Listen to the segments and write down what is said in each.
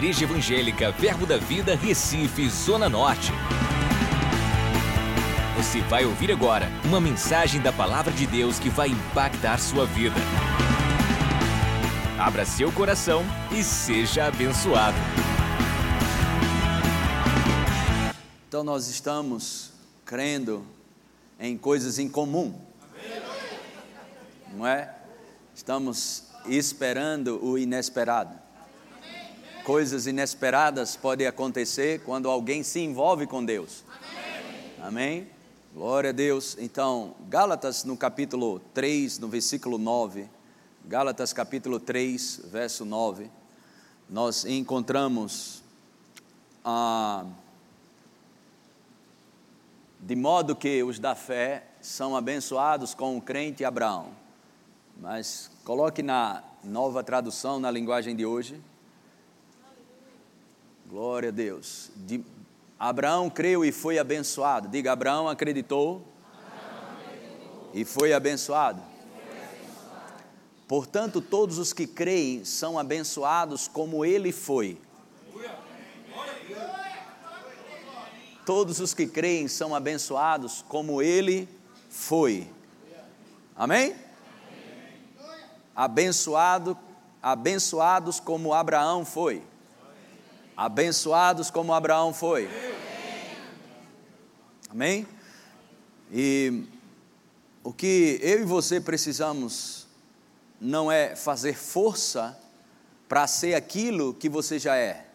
Igreja Evangélica Verbo da Vida, Recife, Zona Norte. Você vai ouvir agora uma mensagem da Palavra de Deus que vai impactar sua vida. Abra seu coração e seja abençoado. Então, nós estamos crendo em coisas em comum, não é? Estamos esperando o inesperado. Coisas inesperadas podem acontecer quando alguém se envolve com Deus. Amém? Glória a Deus. Então, Gálatas no capítulo 3, no versículo 9. Gálatas capítulo 3, verso 9. Nós encontramos a. de modo que os da fé são abençoados com o crente Abraão. Mas coloque na nova tradução, na linguagem de hoje. Glória a Deus. De, Abraão creu e foi abençoado. Diga, Abraão acreditou, Abraão acreditou. e foi abençoado. Portanto, todos os que creem são abençoados como ele foi. Todos os que creem são abençoados como ele foi. Amém? Abençoado, abençoados como Abraão foi. Abençoados como Abraão foi. Amém? E o que eu e você precisamos não é fazer força para ser aquilo que você já é.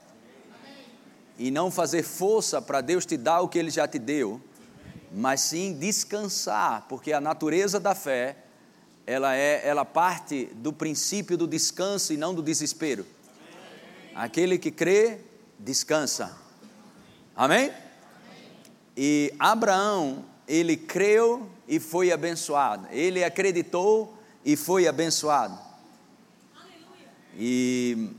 E não fazer força para Deus te dar o que Ele já te deu, mas sim descansar, porque a natureza da fé, ela é, ela parte do princípio do descanso e não do desespero. Aquele que crê, descansa. Amém? E Abraão, ele creu e foi abençoado. Ele acreditou e foi abençoado. E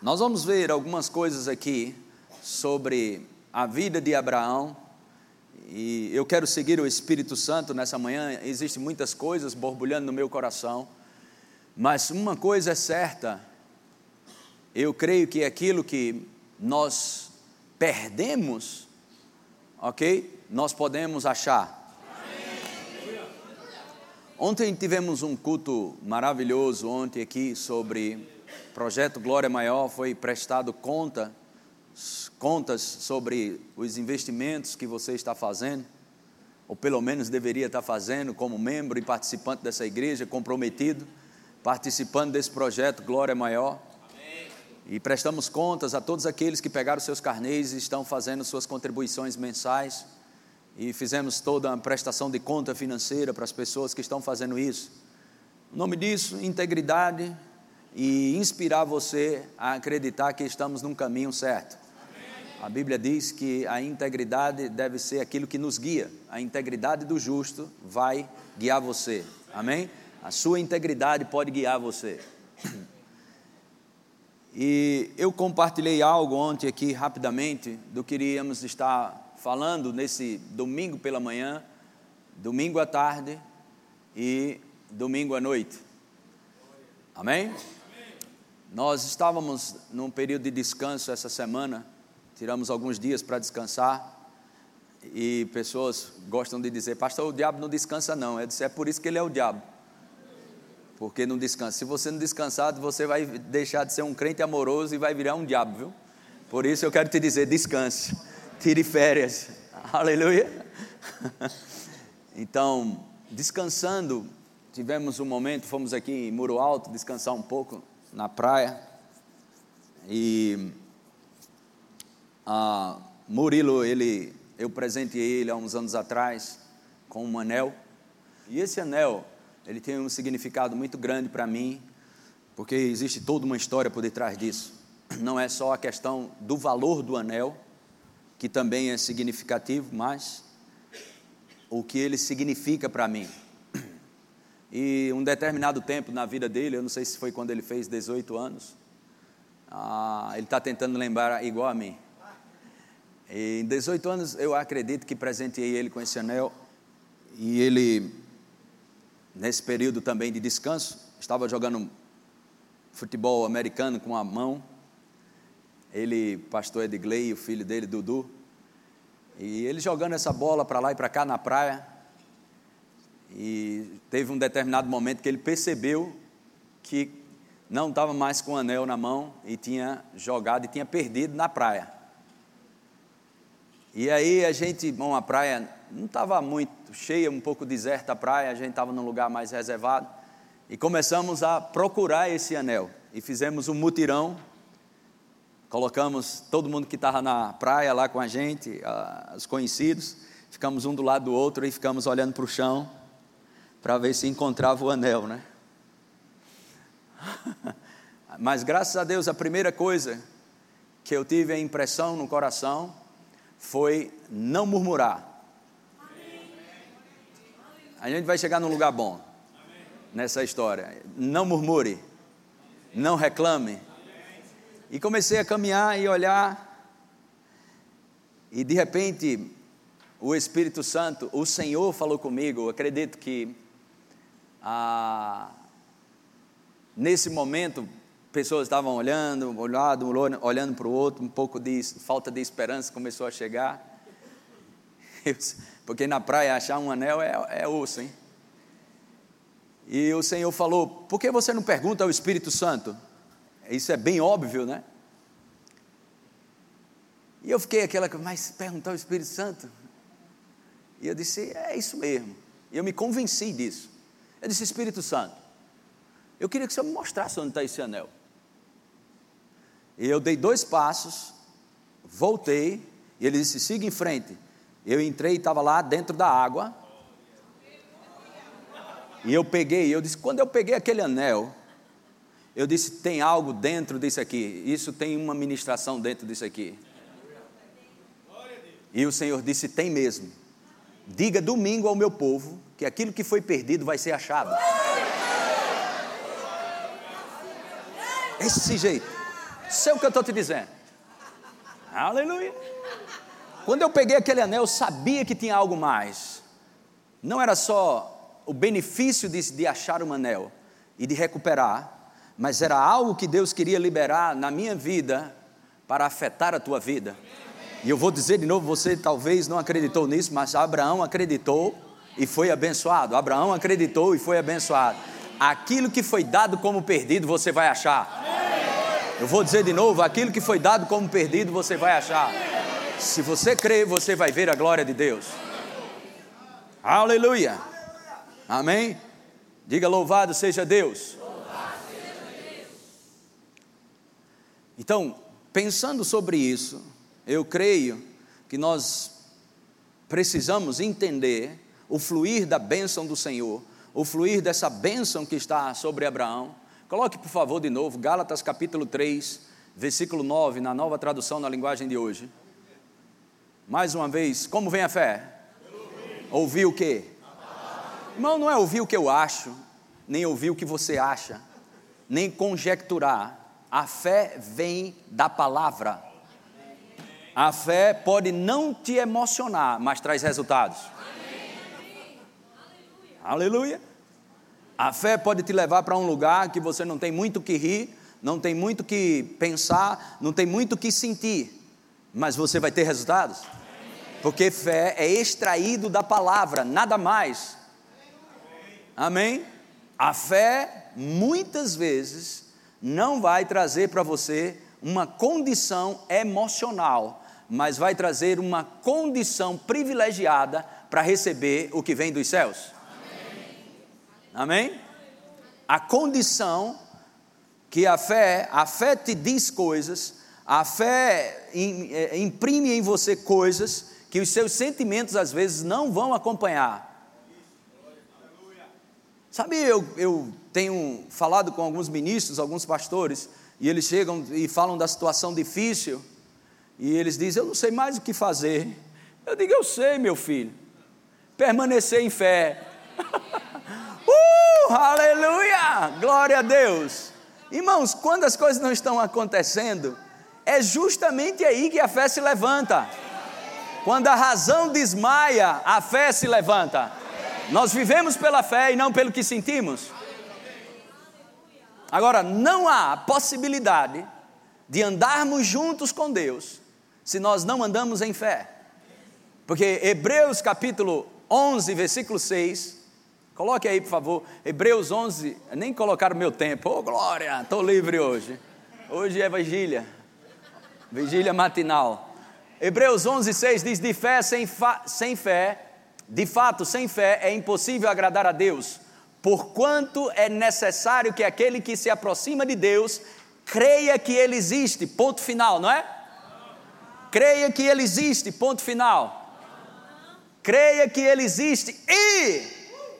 nós vamos ver algumas coisas aqui sobre a vida de Abraão. E eu quero seguir o Espírito Santo nessa manhã. Existem muitas coisas borbulhando no meu coração, mas uma coisa é certa. Eu creio que aquilo que nós perdemos, ok? Nós podemos achar. Ontem tivemos um culto maravilhoso ontem aqui sobre projeto Glória Maior, foi prestado conta contas sobre os investimentos que você está fazendo, ou pelo menos deveria estar fazendo como membro e participante dessa igreja, comprometido, participando desse projeto Glória Maior. E prestamos contas a todos aqueles que pegaram seus carnês e estão fazendo suas contribuições mensais. E fizemos toda a prestação de conta financeira para as pessoas que estão fazendo isso. O nome disso, integridade e inspirar você a acreditar que estamos num caminho certo. A Bíblia diz que a integridade deve ser aquilo que nos guia. A integridade do justo vai guiar você. Amém? A sua integridade pode guiar você. E eu compartilhei algo ontem aqui rapidamente do que iríamos estar falando nesse domingo pela manhã, domingo à tarde e domingo à noite. Amém? Nós estávamos num período de descanso essa semana, tiramos alguns dias para descansar. E pessoas gostam de dizer, pastor, o diabo não descansa, não. Disse, é por isso que ele é o diabo porque não descansa. Se você não descansar, você vai deixar de ser um crente amoroso e vai virar um diabo, viu? Por isso eu quero te dizer: descanse, tire férias, aleluia. Então, descansando, tivemos um momento, fomos aqui em Muro Alto descansar um pouco na praia e a Murilo, ele, eu presenteei ele há uns anos atrás com um anel e esse anel ele tem um significado muito grande para mim, porque existe toda uma história por detrás disso. Não é só a questão do valor do anel, que também é significativo, mas o que ele significa para mim. E um determinado tempo na vida dele, eu não sei se foi quando ele fez 18 anos, ah, ele está tentando lembrar igual a mim. E em 18 anos eu acredito que presenteei ele com esse anel e ele nesse período também de descanso, estava jogando futebol americano com a mão. Ele, pastor Edgley, o filho dele, Dudu, e ele jogando essa bola para lá e para cá na praia, e teve um determinado momento que ele percebeu que não estava mais com o anel na mão e tinha jogado e tinha perdido na praia. E aí a gente, bom, a praia não estava muito cheia, um pouco deserta a praia, a gente estava num lugar mais reservado. E começamos a procurar esse anel. E fizemos um mutirão. Colocamos todo mundo que estava na praia lá com a gente, os conhecidos. Ficamos um do lado do outro e ficamos olhando para o chão para ver se encontrava o anel, né? Mas graças a Deus, a primeira coisa que eu tive a impressão no coração foi não murmurar. A gente vai chegar num lugar bom nessa história. Não murmure, não reclame. E comecei a caminhar e olhar, e de repente o Espírito Santo, o Senhor falou comigo. Eu acredito que ah, nesse momento, pessoas estavam olhando, olhando, olhando para o outro, um pouco de falta de esperança começou a chegar. Porque na praia achar um anel é, é osso, hein? E o Senhor falou: por que você não pergunta ao Espírito Santo? Isso é bem óbvio, né? E eu fiquei aquela, mas perguntar ao Espírito Santo? E eu disse: é isso mesmo. E eu me convenci disso. Eu disse: Espírito Santo, eu queria que o Senhor me mostrasse onde está esse anel. E eu dei dois passos, voltei, e ele disse: siga em frente. Eu entrei e estava lá dentro da água. E eu peguei, eu disse: quando eu peguei aquele anel, eu disse: tem algo dentro disso aqui. Isso tem uma ministração dentro disso aqui. E o Senhor disse: tem mesmo. Diga domingo ao meu povo que aquilo que foi perdido vai ser achado. Esse jeito. É o que eu estou te dizendo. Aleluia. Quando eu peguei aquele anel, eu sabia que tinha algo mais. Não era só o benefício de, de achar um anel e de recuperar, mas era algo que Deus queria liberar na minha vida para afetar a tua vida. E eu vou dizer de novo, você talvez não acreditou nisso, mas Abraão acreditou e foi abençoado. Abraão acreditou e foi abençoado. Aquilo que foi dado como perdido, você vai achar. Eu vou dizer de novo, aquilo que foi dado como perdido, você vai achar. Se você crer, você vai ver a glória de Deus. Aleluia. Amém. Diga louvado seja Deus. Então, pensando sobre isso, eu creio que nós precisamos entender o fluir da bênção do Senhor, o fluir dessa bênção que está sobre Abraão. Coloque, por favor, de novo, Gálatas capítulo 3, versículo 9, na nova tradução na linguagem de hoje. Mais uma vez, como vem a fé? Ouvir o quê? Irmão, não é ouvir o que eu acho, nem ouvir o que você acha, nem conjecturar. A fé vem da palavra. A fé pode não te emocionar, mas traz resultados. Aleluia. A fé pode te levar para um lugar que você não tem muito que rir, não tem muito que pensar, não tem muito que sentir, mas você vai ter resultados. Porque fé é extraído da palavra, nada mais. Amém? A fé, muitas vezes, não vai trazer para você uma condição emocional mas vai trazer uma condição privilegiada para receber o que vem dos céus. Amém? A condição que a fé, a fé te diz coisas, a fé é, imprime em você coisas que os seus sentimentos às vezes não vão acompanhar. Sabe, eu, eu tenho falado com alguns ministros, alguns pastores, e eles chegam e falam da situação difícil e eles dizem: Eu não sei mais o que fazer. Eu digo: Eu sei, meu filho. Permanecer em fé. uh, aleluia! Glória a Deus. Irmãos, quando as coisas não estão acontecendo, é justamente aí que a fé se levanta. Quando a razão desmaia, a fé se levanta. Nós vivemos pela fé e não pelo que sentimos. Agora, não há possibilidade de andarmos juntos com Deus se nós não andamos em fé. Porque Hebreus capítulo 11, versículo 6, coloque aí por favor, Hebreus 11, nem colocar o meu tempo, oh glória, estou livre hoje. Hoje é vigília, vigília matinal. Hebreus 11, 6 diz: De fé sem, sem fé, de fato, sem fé é impossível agradar a Deus, porquanto é necessário que aquele que se aproxima de Deus creia que Ele existe, ponto final, não é? Creia que Ele existe, ponto final. Creia que Ele existe e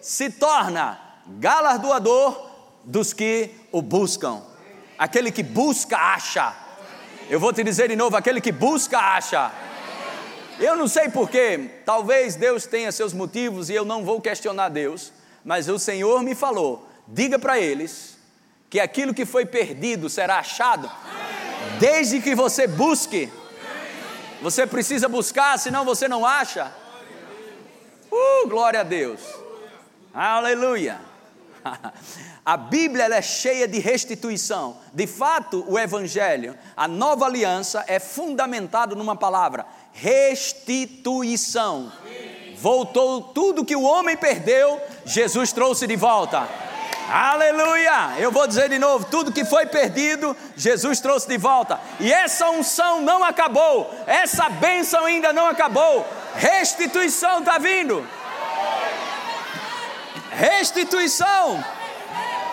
se torna galardoador dos que o buscam. Aquele que busca, acha. Eu vou te dizer de novo: aquele que busca, acha. Eu não sei porquê, talvez Deus tenha seus motivos e eu não vou questionar Deus, mas o Senhor me falou: diga para eles que aquilo que foi perdido será achado, desde que você busque. Você precisa buscar, senão você não acha. Uh, glória a Deus. Aleluia. A Bíblia é cheia de restituição. De fato, o Evangelho, a nova aliança, é fundamentado numa palavra: restituição. Voltou tudo que o homem perdeu, Jesus trouxe de volta. Aleluia! Eu vou dizer de novo: tudo que foi perdido, Jesus trouxe de volta. E essa unção não acabou, essa bênção ainda não acabou. Restituição está vindo. Restituição.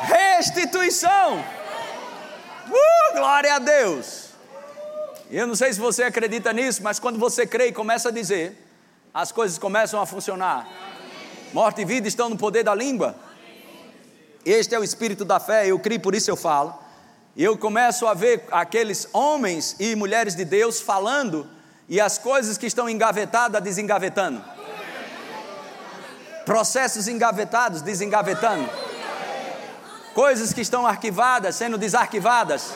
Restituição. Uh, glória a Deus. Eu não sei se você acredita nisso, mas quando você crê e começa a dizer, as coisas começam a funcionar. Morte e vida estão no poder da língua. Este é o espírito da fé, eu creio, por isso eu falo. E eu começo a ver aqueles homens e mulheres de Deus falando e as coisas que estão engavetadas desengavetando. Processos engavetados desengavetando. Coisas que estão arquivadas sendo desarquivadas.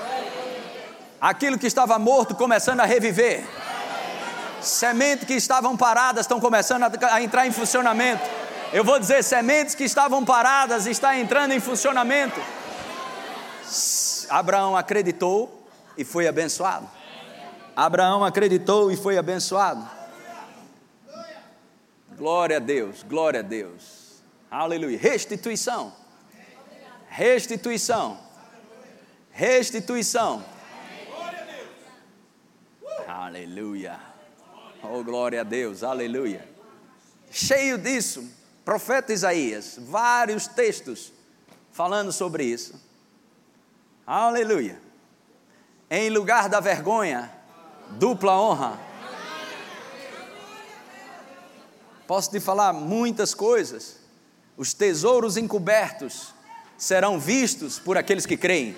Aquilo que estava morto começando a reviver. Sementes que estavam paradas estão começando a entrar em funcionamento. Eu vou dizer, sementes que estavam paradas estão entrando em funcionamento. Abraão acreditou e foi abençoado. Abraão acreditou e foi abençoado. Glória a Deus, glória a Deus. Aleluia. Restituição. Restituição. Restituição. Aleluia. Oh, glória a Deus, aleluia. Cheio disso, profeta Isaías, vários textos falando sobre isso. Aleluia. Em lugar da vergonha, dupla honra. Posso te falar muitas coisas. Os tesouros encobertos serão vistos por aqueles que creem.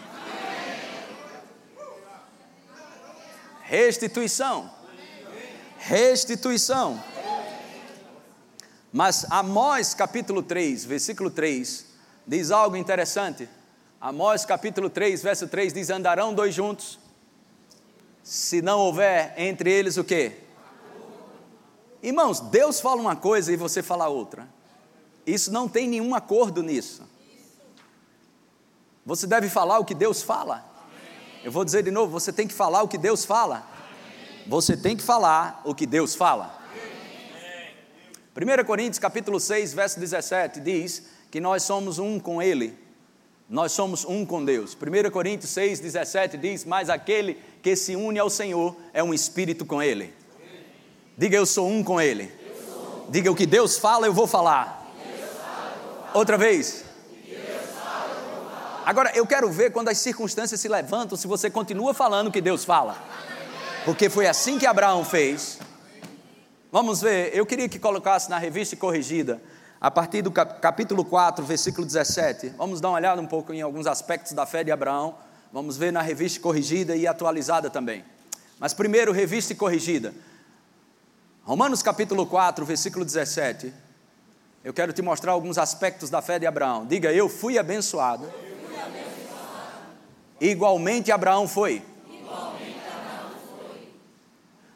Restituição. Restituição. Mas Amós capítulo 3, versículo 3, diz algo interessante. Amós capítulo 3, verso 3 diz: Andarão dois juntos, se não houver entre eles o quê? Irmãos, Deus fala uma coisa e você fala outra. Isso não tem nenhum acordo nisso. Você deve falar o que Deus fala. Eu vou dizer de novo, você tem que falar o que Deus fala. Você tem que falar o que Deus fala. 1 Coríntios capítulo 6, verso 17 diz que nós somos um com Ele. Nós somos um com Deus. 1 Coríntios 6, 17 diz: Mas aquele que se une ao Senhor é um espírito com Ele. Diga eu sou um com Ele. Diga o que Deus fala, eu vou falar. Outra vez. Agora eu quero ver quando as circunstâncias se levantam, se você continua falando o que Deus fala. Porque foi assim que Abraão fez. Vamos ver, eu queria que colocasse na revista corrigida, a partir do capítulo 4, versículo 17. Vamos dar uma olhada um pouco em alguns aspectos da fé de Abraão. Vamos ver na revista corrigida e atualizada também. Mas primeiro, revista corrigida. Romanos capítulo 4, versículo 17. Eu quero te mostrar alguns aspectos da fé de Abraão. Diga, eu fui abençoado. Eu fui abençoado. Igualmente Abraão foi.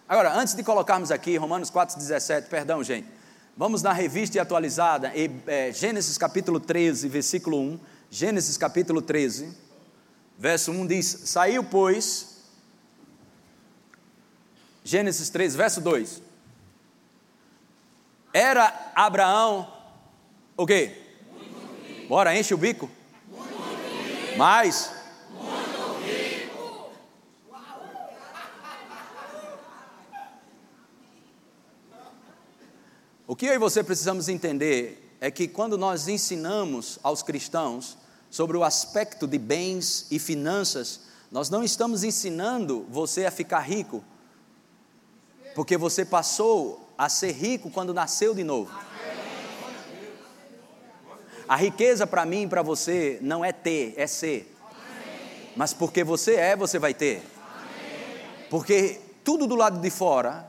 Agora, antes de colocarmos aqui Romanos 4, 17, perdão, gente. Vamos na revista e atualizada, é, Gênesis capítulo 13, versículo 1. Gênesis capítulo 13, verso 1 diz: Saiu, pois, Gênesis 3, verso 2. Era Abraão o quê? Bora, enche o bico. Mais. O que eu e você precisamos entender é que quando nós ensinamos aos cristãos sobre o aspecto de bens e finanças, nós não estamos ensinando você a ficar rico, porque você passou a ser rico quando nasceu de novo. A riqueza para mim e para você não é ter, é ser. Mas porque você é, você vai ter. Porque tudo do lado de fora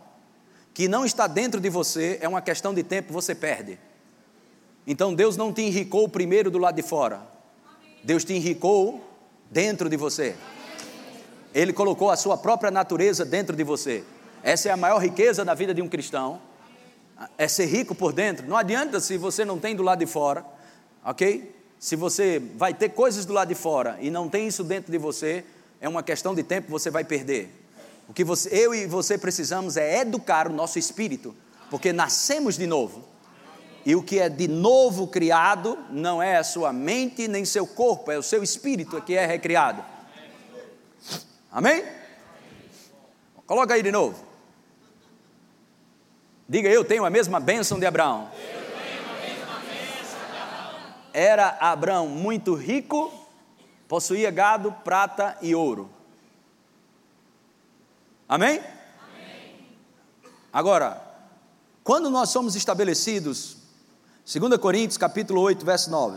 que não está dentro de você, é uma questão de tempo, você perde. Então Deus não te enricou primeiro do lado de fora, Deus te enricou dentro de você. Ele colocou a sua própria natureza dentro de você. Essa é a maior riqueza da vida de um cristão, é ser rico por dentro. Não adianta se você não tem do lado de fora, ok? Se você vai ter coisas do lado de fora e não tem isso dentro de você, é uma questão de tempo, você vai perder. O que você, eu e você precisamos é educar o nosso espírito, porque nascemos de novo. E o que é de novo criado não é a sua mente nem seu corpo, é o seu espírito que é recriado. Amém? Coloca aí de novo. Diga eu tenho a mesma bênção de Abraão. Era Abraão muito rico, possuía gado, prata e ouro. Amém? Agora, quando nós somos estabelecidos, 2 Coríntios capítulo 8, verso 9.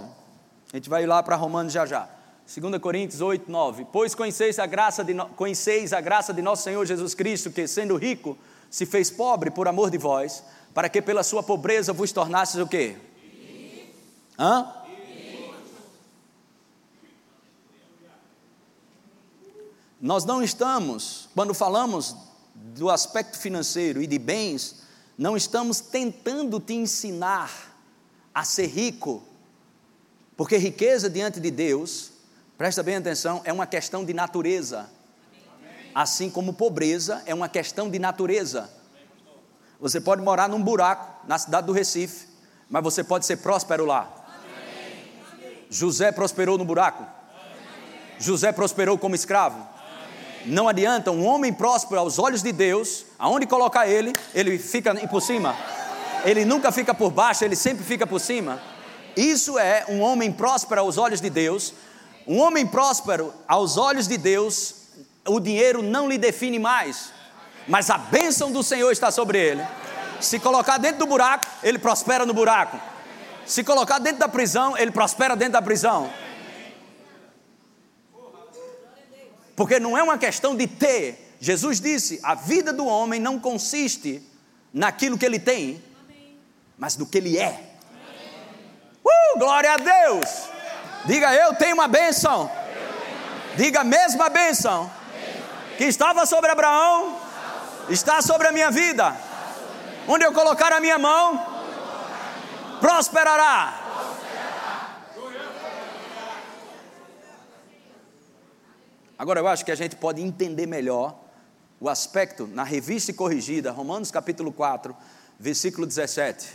A gente vai lá para Romanos já já. 2 Coríntios 8, 9. Pois conheceis a, graça de conheceis a graça de nosso Senhor Jesus Cristo, que sendo rico, se fez pobre por amor de vós, para que pela sua pobreza vos tornasses o quê? Hã? Nós não estamos, quando falamos do aspecto financeiro e de bens, não estamos tentando te ensinar a ser rico, porque riqueza diante de Deus, presta bem atenção, é uma questão de natureza, assim como pobreza é uma questão de natureza. Você pode morar num buraco na cidade do Recife, mas você pode ser próspero lá. José prosperou no buraco. José prosperou como escravo. Não adianta um homem próspero aos olhos de Deus, aonde colocar ele, ele fica por cima. Ele nunca fica por baixo, ele sempre fica por cima. Isso é um homem próspero aos olhos de Deus. Um homem próspero aos olhos de Deus, o dinheiro não lhe define mais, mas a bênção do Senhor está sobre ele. Se colocar dentro do buraco, ele prospera no buraco. Se colocar dentro da prisão, ele prospera dentro da prisão. Porque não é uma questão de ter. Jesus disse: a vida do homem não consiste naquilo que ele tem, mas no que ele é. Uh, glória a Deus! Diga eu tenho uma bênção. Diga a mesma bênção que estava sobre Abraão, está sobre a minha vida. Onde eu colocar a minha mão, prosperará. Agora eu acho que a gente pode entender melhor o aspecto na revista corrigida, Romanos capítulo 4, versículo 17.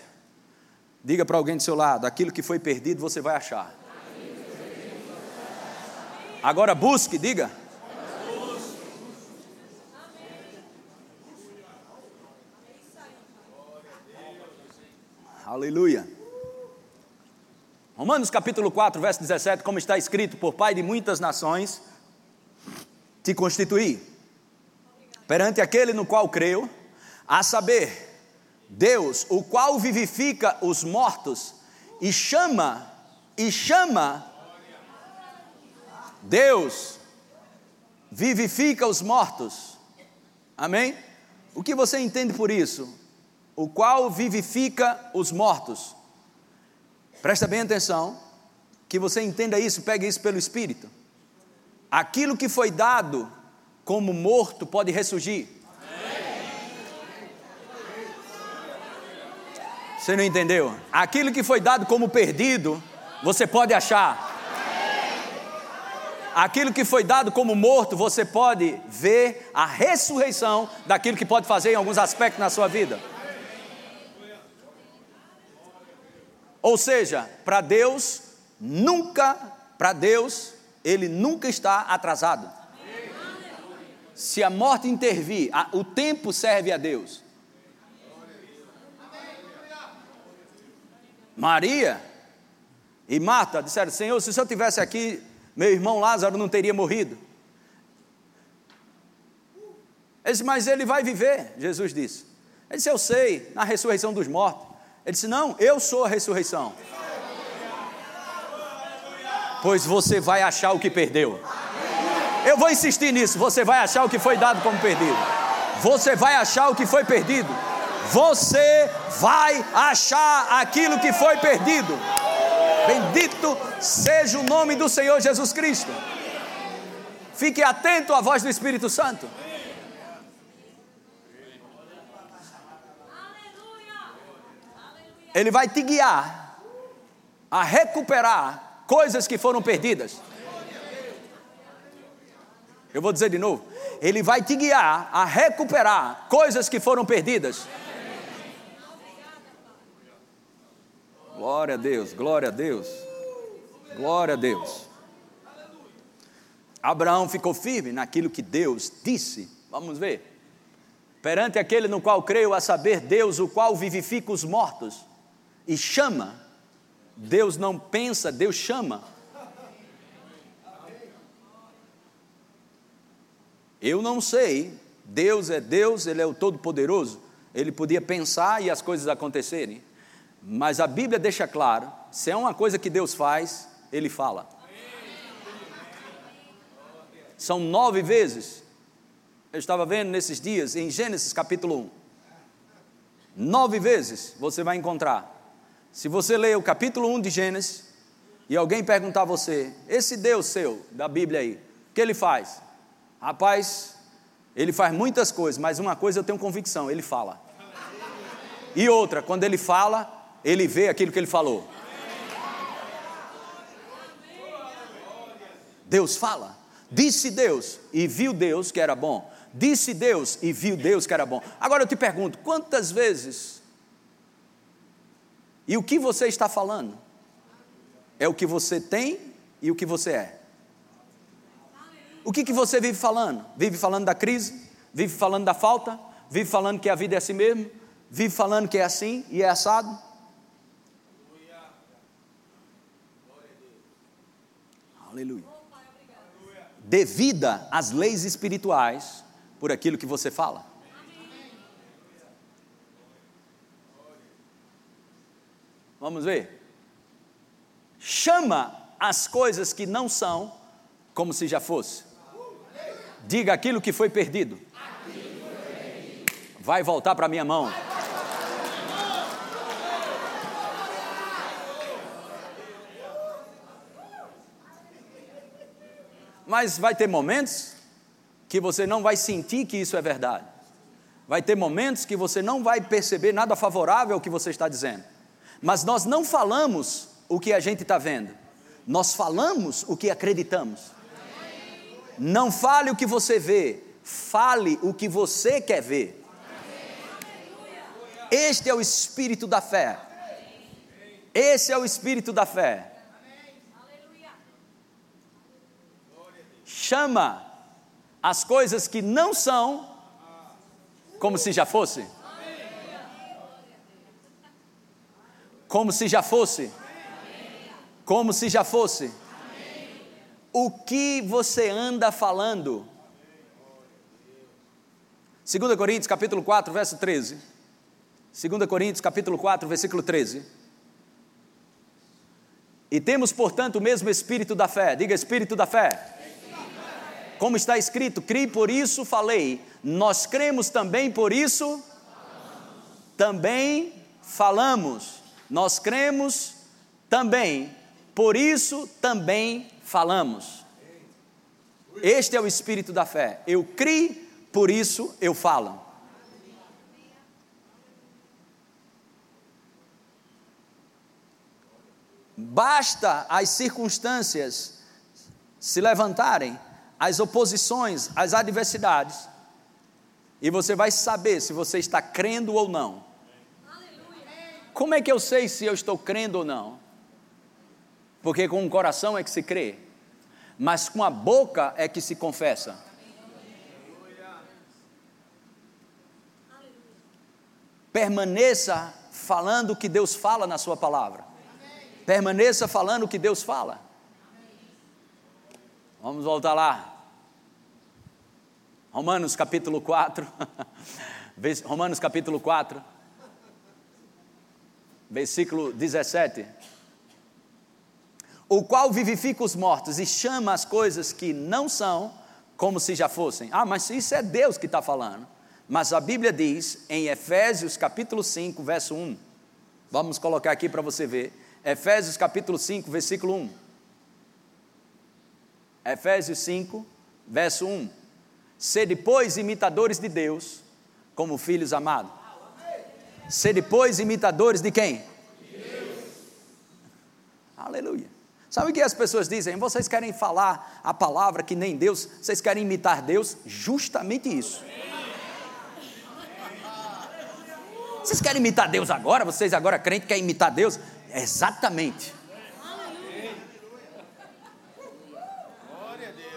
Diga para alguém do seu lado: aquilo que foi perdido você vai achar. Agora busque, diga. Aleluia. Romanos capítulo 4, verso 17, como está escrito, por Pai de muitas nações, te constituir perante aquele no qual creio, a saber, Deus, o qual vivifica os mortos e chama, e chama, Deus vivifica os mortos. Amém? O que você entende por isso? O qual vivifica os mortos. Presta bem atenção, que você entenda isso, pegue isso pelo Espírito. Aquilo que foi dado como morto pode ressurgir. Você não entendeu? Aquilo que foi dado como perdido, você pode achar. aquilo que foi dado como morto, você pode ver a ressurreição daquilo que pode fazer em alguns aspectos na sua vida. Ou seja, para Deus, nunca, para Deus, Ele nunca está atrasado. Se a morte intervir, o tempo serve a Deus. Maria e Marta disseram: Senhor, se o senhor tivesse aqui, meu irmão Lázaro não teria morrido. Ele disse, mas ele vai viver, Jesus disse. Ele disse, eu sei, na ressurreição dos mortos. Ele disse, não, eu sou a ressurreição. Pois você vai achar o que perdeu. Eu vou insistir nisso, você vai achar o que foi dado como perdido. Você vai achar o que foi perdido você vai achar aquilo que foi perdido. Bendito seja o nome do Senhor Jesus Cristo. Fique atento à voz do Espírito Santo. Ele vai te guiar a recuperar coisas que foram perdidas. Eu vou dizer de novo. Ele vai te guiar a recuperar coisas que foram perdidas. Glória a Deus, glória a Deus, glória a Deus. Abraão ficou firme naquilo que Deus disse. Vamos ver. Perante aquele no qual creio, a saber, Deus, o qual vivifica os mortos e chama. Deus não pensa, Deus chama. Eu não sei, Deus é Deus, Ele é o Todo-Poderoso. Ele podia pensar e as coisas acontecerem. Mas a Bíblia deixa claro: se é uma coisa que Deus faz, Ele fala. São nove vezes. Eu estava vendo nesses dias, em Gênesis capítulo 1. Nove vezes você vai encontrar. Se você ler o capítulo 1 de Gênesis, e alguém perguntar a você, esse Deus seu, da Bíblia aí, o que ele faz? Rapaz, ele faz muitas coisas, mas uma coisa eu tenho convicção: ele fala. E outra, quando ele fala, ele vê aquilo que ele falou. Deus fala. Disse Deus e viu Deus que era bom. Disse Deus e viu Deus que era bom. Agora eu te pergunto: quantas vezes e o que você está falando? É o que você tem e o que você é. O que, que você vive falando? Vive falando da crise? Vive falando da falta? Vive falando que a vida é assim mesmo? Vive falando que é assim e é assado? Aleluia. Devida às leis espirituais por aquilo que você fala. Vamos ver. Chama as coisas que não são como se já fosse. Diga aquilo que foi perdido. Vai voltar para minha mão. Mas vai ter momentos que você não vai sentir que isso é verdade. Vai ter momentos que você não vai perceber nada favorável ao que você está dizendo. Mas nós não falamos o que a gente está vendo, nós falamos o que acreditamos. Não fale o que você vê, fale o que você quer ver. Este é o espírito da fé. Esse é o espírito da fé. chama as coisas que não são como se já fosse. Como se já fosse. Como se já fosse. O que você anda falando? 2 Coríntios capítulo 4, verso 13. 2 Coríntios capítulo 4, versículo 13. E temos, portanto, o mesmo espírito da fé. Diga espírito da fé como está escrito, criei por isso falei. Nós cremos também por isso também falamos. Nós cremos também, por isso também falamos. Este é o espírito da fé. Eu criei, por isso eu falo. Basta as circunstâncias se levantarem as oposições, as adversidades, e você vai saber se você está crendo ou não. Como é que eu sei se eu estou crendo ou não? Porque com o coração é que se crê, mas com a boca é que se confessa. Permaneça falando o que Deus fala na Sua palavra. Permaneça falando o que Deus fala. Vamos voltar lá. Romanos capítulo 4. Romanos capítulo 4. Versículo 17. O qual vivifica os mortos e chama as coisas que não são como se já fossem. Ah, mas isso é Deus que está falando. Mas a Bíblia diz em Efésios capítulo 5, verso 1. Vamos colocar aqui para você ver. Efésios capítulo 5, versículo 1. Efésios 5, verso 1. Ser depois imitadores de Deus, como filhos amados. Ser depois imitadores de quem? De Deus. Aleluia. Sabe o que as pessoas dizem? Vocês querem falar a palavra que nem Deus, vocês querem imitar Deus? Justamente isso. Vocês querem imitar Deus agora? Vocês agora crentes querem imitar Deus? Exatamente.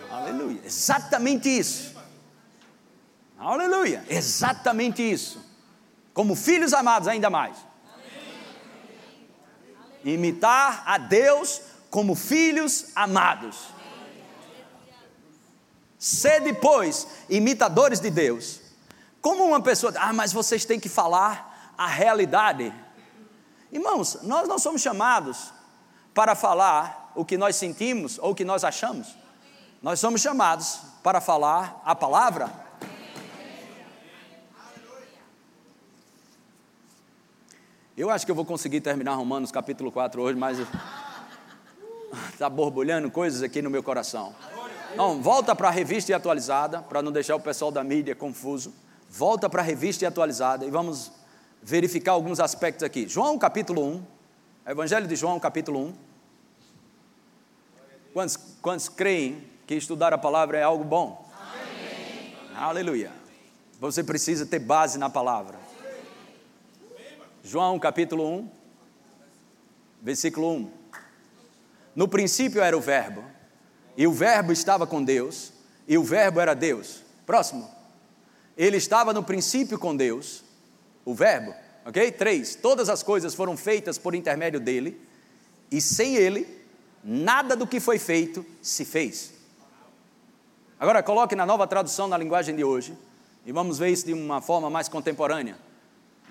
Aleluia. Exatamente isso. Aleluia. Exatamente isso. Como filhos amados, ainda mais. Imitar a Deus como filhos amados. Ser depois imitadores de Deus. Como uma pessoa, ah, mas vocês têm que falar a realidade. Irmãos, nós não somos chamados para falar o que nós sentimos ou o que nós achamos. Nós somos chamados para falar a palavra. Eu acho que eu vou conseguir terminar Romanos capítulo 4 hoje, mas está borbulhando coisas aqui no meu coração. Não, volta para a revista e atualizada, para não deixar o pessoal da mídia confuso. Volta para a revista e atualizada e vamos verificar alguns aspectos aqui. João capítulo 1, Evangelho de João capítulo 1. Quantos, quantos creem que estudar a palavra é algo bom? Amém. Aleluia. Você precisa ter base na palavra. João capítulo 1, versículo 1. No princípio era o Verbo, e o Verbo estava com Deus, e o Verbo era Deus. Próximo. Ele estava no princípio com Deus, o Verbo, ok? Três, todas as coisas foram feitas por intermédio dele, e sem ele, nada do que foi feito se fez. Agora, coloque na nova tradução na linguagem de hoje, e vamos ver isso de uma forma mais contemporânea.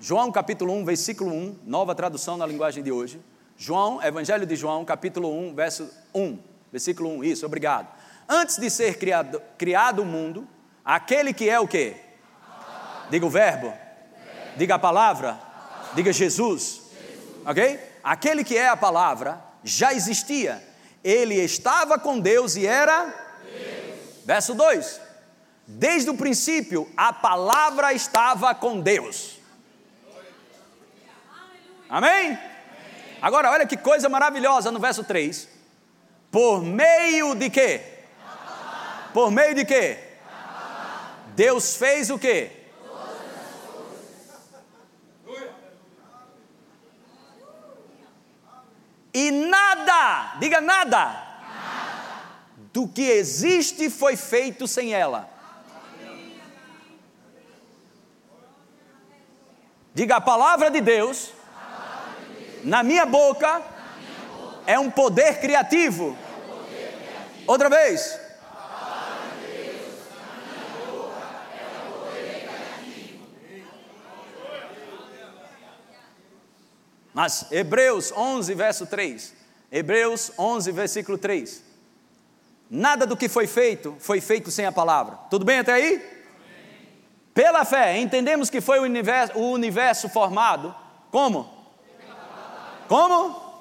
João capítulo 1, versículo 1, nova tradução na linguagem de hoje. João, Evangelho de João, capítulo 1, verso 1, versículo 1, isso, obrigado. Antes de ser criado, criado o mundo, aquele que é o quê? Diga o verbo Diga a palavra. Diga Jesus. Ok? Aquele que é a palavra já existia. Ele estava com Deus e era. Verso 2: Desde o princípio, a palavra estava com Deus. Amém? Agora, olha que coisa maravilhosa no verso 3. Por meio de quê? Por meio de quê? Deus fez o quê? E nada, diga nada, nada, do que existe foi feito sem ela. Diga a palavra de Deus, na, minha boca, é um poder criativo. Outra vez. Mas Hebreus 11, verso 3. Hebreus 11, versículo 3. Nada do que foi feito foi feito sem a palavra. Tudo bem até aí? Pela fé, entendemos que foi o universo, o universo formado. Como? Como?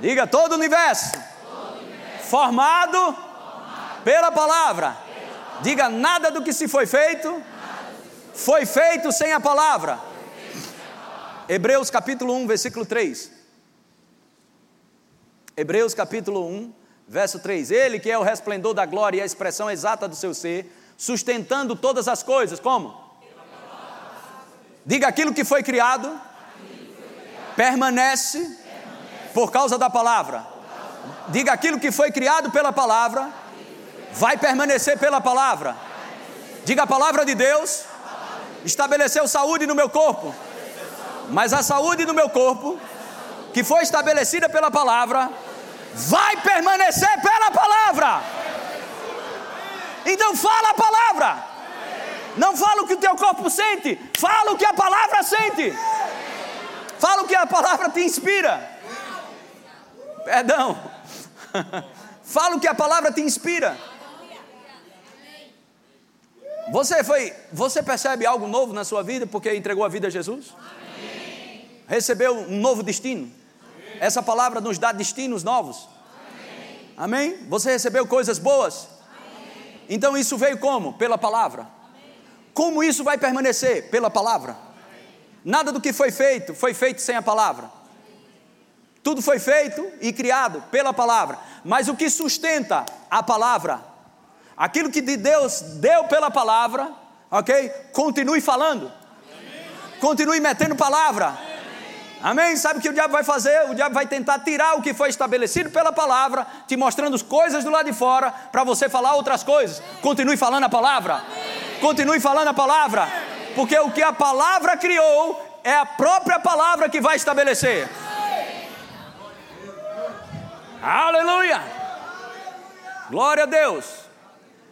Diga todo o universo. Formado, pela palavra. Diga nada do que se foi feito foi feito sem a palavra. Hebreus capítulo 1, versículo 3. Hebreus capítulo 1, Verso 3: Ele que é o resplendor da glória e a expressão exata do seu ser, sustentando todas as coisas, como? Diga aquilo que foi criado, permanece por causa da palavra. Diga aquilo que foi criado pela palavra, vai permanecer pela palavra. Diga a palavra de Deus, estabeleceu saúde no meu corpo, mas a saúde no meu corpo, que foi estabelecida pela palavra, vai permanecer pela palavra. Então fala a palavra. Não fala o que o teu corpo sente, fala o que a palavra sente. Fala o que a palavra te inspira. Perdão. Fala o que a palavra te inspira. Você foi, você percebe algo novo na sua vida porque entregou a vida a Jesus? Recebeu um novo destino. Essa palavra nos dá destinos novos. Amém? Você recebeu coisas boas? Então isso veio como? Pela palavra. Como isso vai permanecer? Pela palavra. Nada do que foi feito foi feito sem a palavra. Tudo foi feito e criado pela palavra. Mas o que sustenta a palavra, aquilo que de Deus deu pela palavra, ok? Continue falando. Continue metendo palavra. Amém? Sabe o que o diabo vai fazer? O diabo vai tentar tirar o que foi estabelecido pela palavra, te mostrando as coisas do lado de fora, para você falar outras coisas. Continue falando a palavra. Continue falando a palavra. Porque o que a palavra criou é a própria palavra que vai estabelecer. Aleluia! Glória a Deus.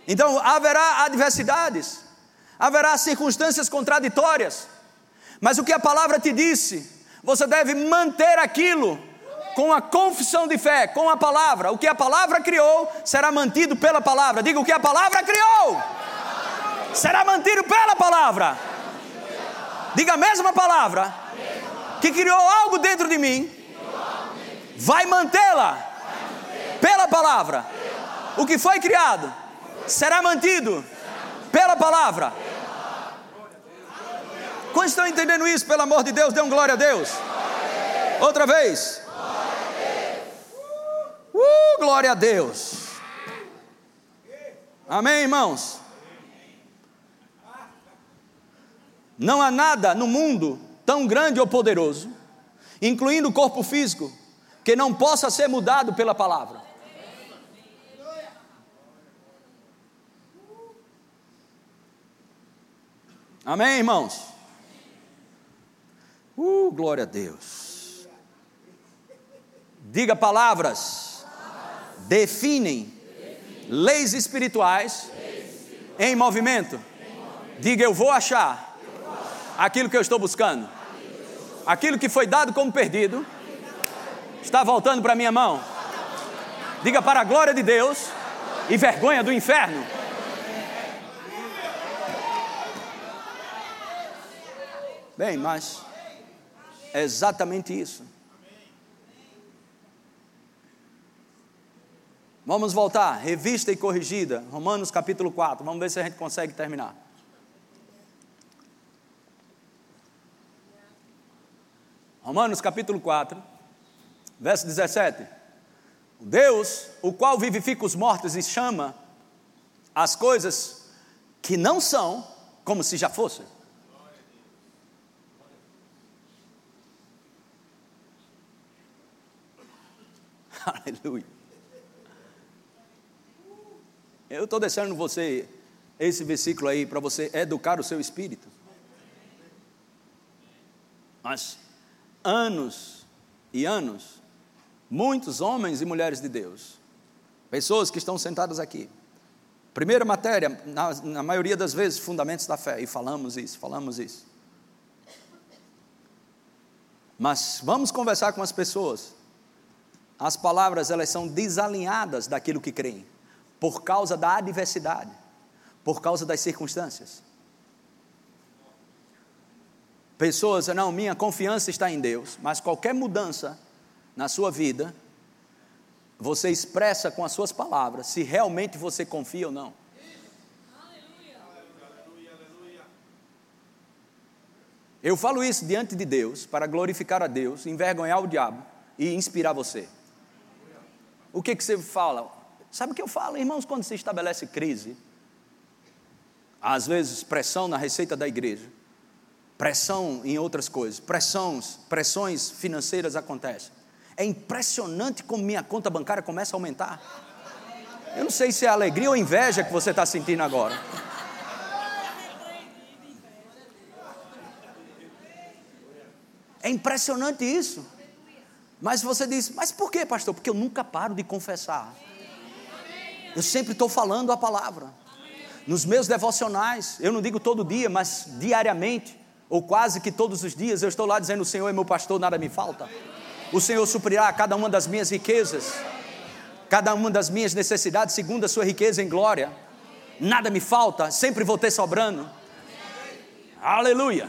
Então haverá adversidades, haverá circunstâncias contraditórias, mas o que a palavra te disse, você deve manter aquilo com a confissão de fé, com a palavra. O que a palavra criou será mantido pela palavra. Diga o que a palavra criou será mantido pela palavra. Diga a mesma palavra que criou algo dentro de mim, vai mantê-la pela palavra. O que foi criado será mantido pela palavra. Quantos estão entendendo isso? Pelo amor de Deus, dê um glória a Deus. Outra vez. Uh, glória a Deus. Amém, irmãos? Não há nada no mundo tão grande ou poderoso, incluindo o corpo físico, que não possa ser mudado pela palavra. Amém, irmãos? Uh, glória a Deus. Diga palavras, definem leis espirituais em movimento. Diga eu vou achar aquilo que eu estou buscando. Aquilo que foi dado como perdido está voltando para minha mão. Diga para a glória de Deus e vergonha do inferno. Bem, mas é exatamente isso. Vamos voltar, revista e corrigida, Romanos capítulo 4. Vamos ver se a gente consegue terminar. Romanos capítulo 4, verso 17. Deus, o qual vivifica os mortos e chama as coisas que não são como se já fossem. Aleluia. Eu estou deixando você esse versículo aí para você educar o seu espírito. Mas anos e anos, muitos homens e mulheres de Deus, pessoas que estão sentadas aqui, primeira matéria, na, na maioria das vezes, fundamentos da fé, e falamos isso, falamos isso. Mas vamos conversar com as pessoas as palavras elas são desalinhadas daquilo que creem, por causa da adversidade, por causa das circunstâncias. Pessoas, não, minha confiança está em Deus, mas qualquer mudança na sua vida, você expressa com as suas palavras se realmente você confia ou não. Eu falo isso diante de Deus para glorificar a Deus, envergonhar o diabo e inspirar você. O que, que você fala? Sabe o que eu falo, irmãos, quando se estabelece crise? Às vezes, pressão na receita da igreja, pressão em outras coisas, pressões, pressões financeiras acontecem. É impressionante como minha conta bancária começa a aumentar. Eu não sei se é alegria ou inveja que você está sentindo agora. É impressionante isso. Mas você diz, mas por que, pastor? Porque eu nunca paro de confessar. Eu sempre estou falando a palavra. Nos meus devocionais, eu não digo todo dia, mas diariamente, ou quase que todos os dias, eu estou lá dizendo: O Senhor é meu pastor, nada me falta. O Senhor suprirá cada uma das minhas riquezas, cada uma das minhas necessidades, segundo a sua riqueza em glória. Nada me falta, sempre vou ter sobrando. Aleluia.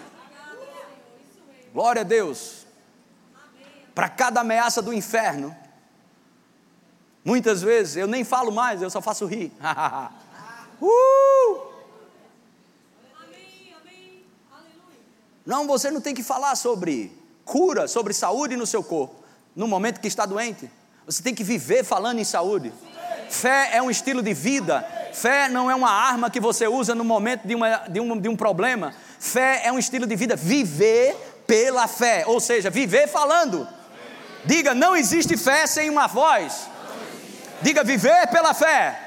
Glória a Deus. Para cada ameaça do inferno, muitas vezes eu nem falo mais, eu só faço rir. uh! Não, você não tem que falar sobre cura, sobre saúde no seu corpo, no momento que está doente. Você tem que viver falando em saúde. Fé é um estilo de vida. Fé não é uma arma que você usa no momento de, uma, de, um, de um problema. Fé é um estilo de vida. Viver pela fé, ou seja, viver falando. Diga, não existe fé sem uma voz. Diga, viver pela fé.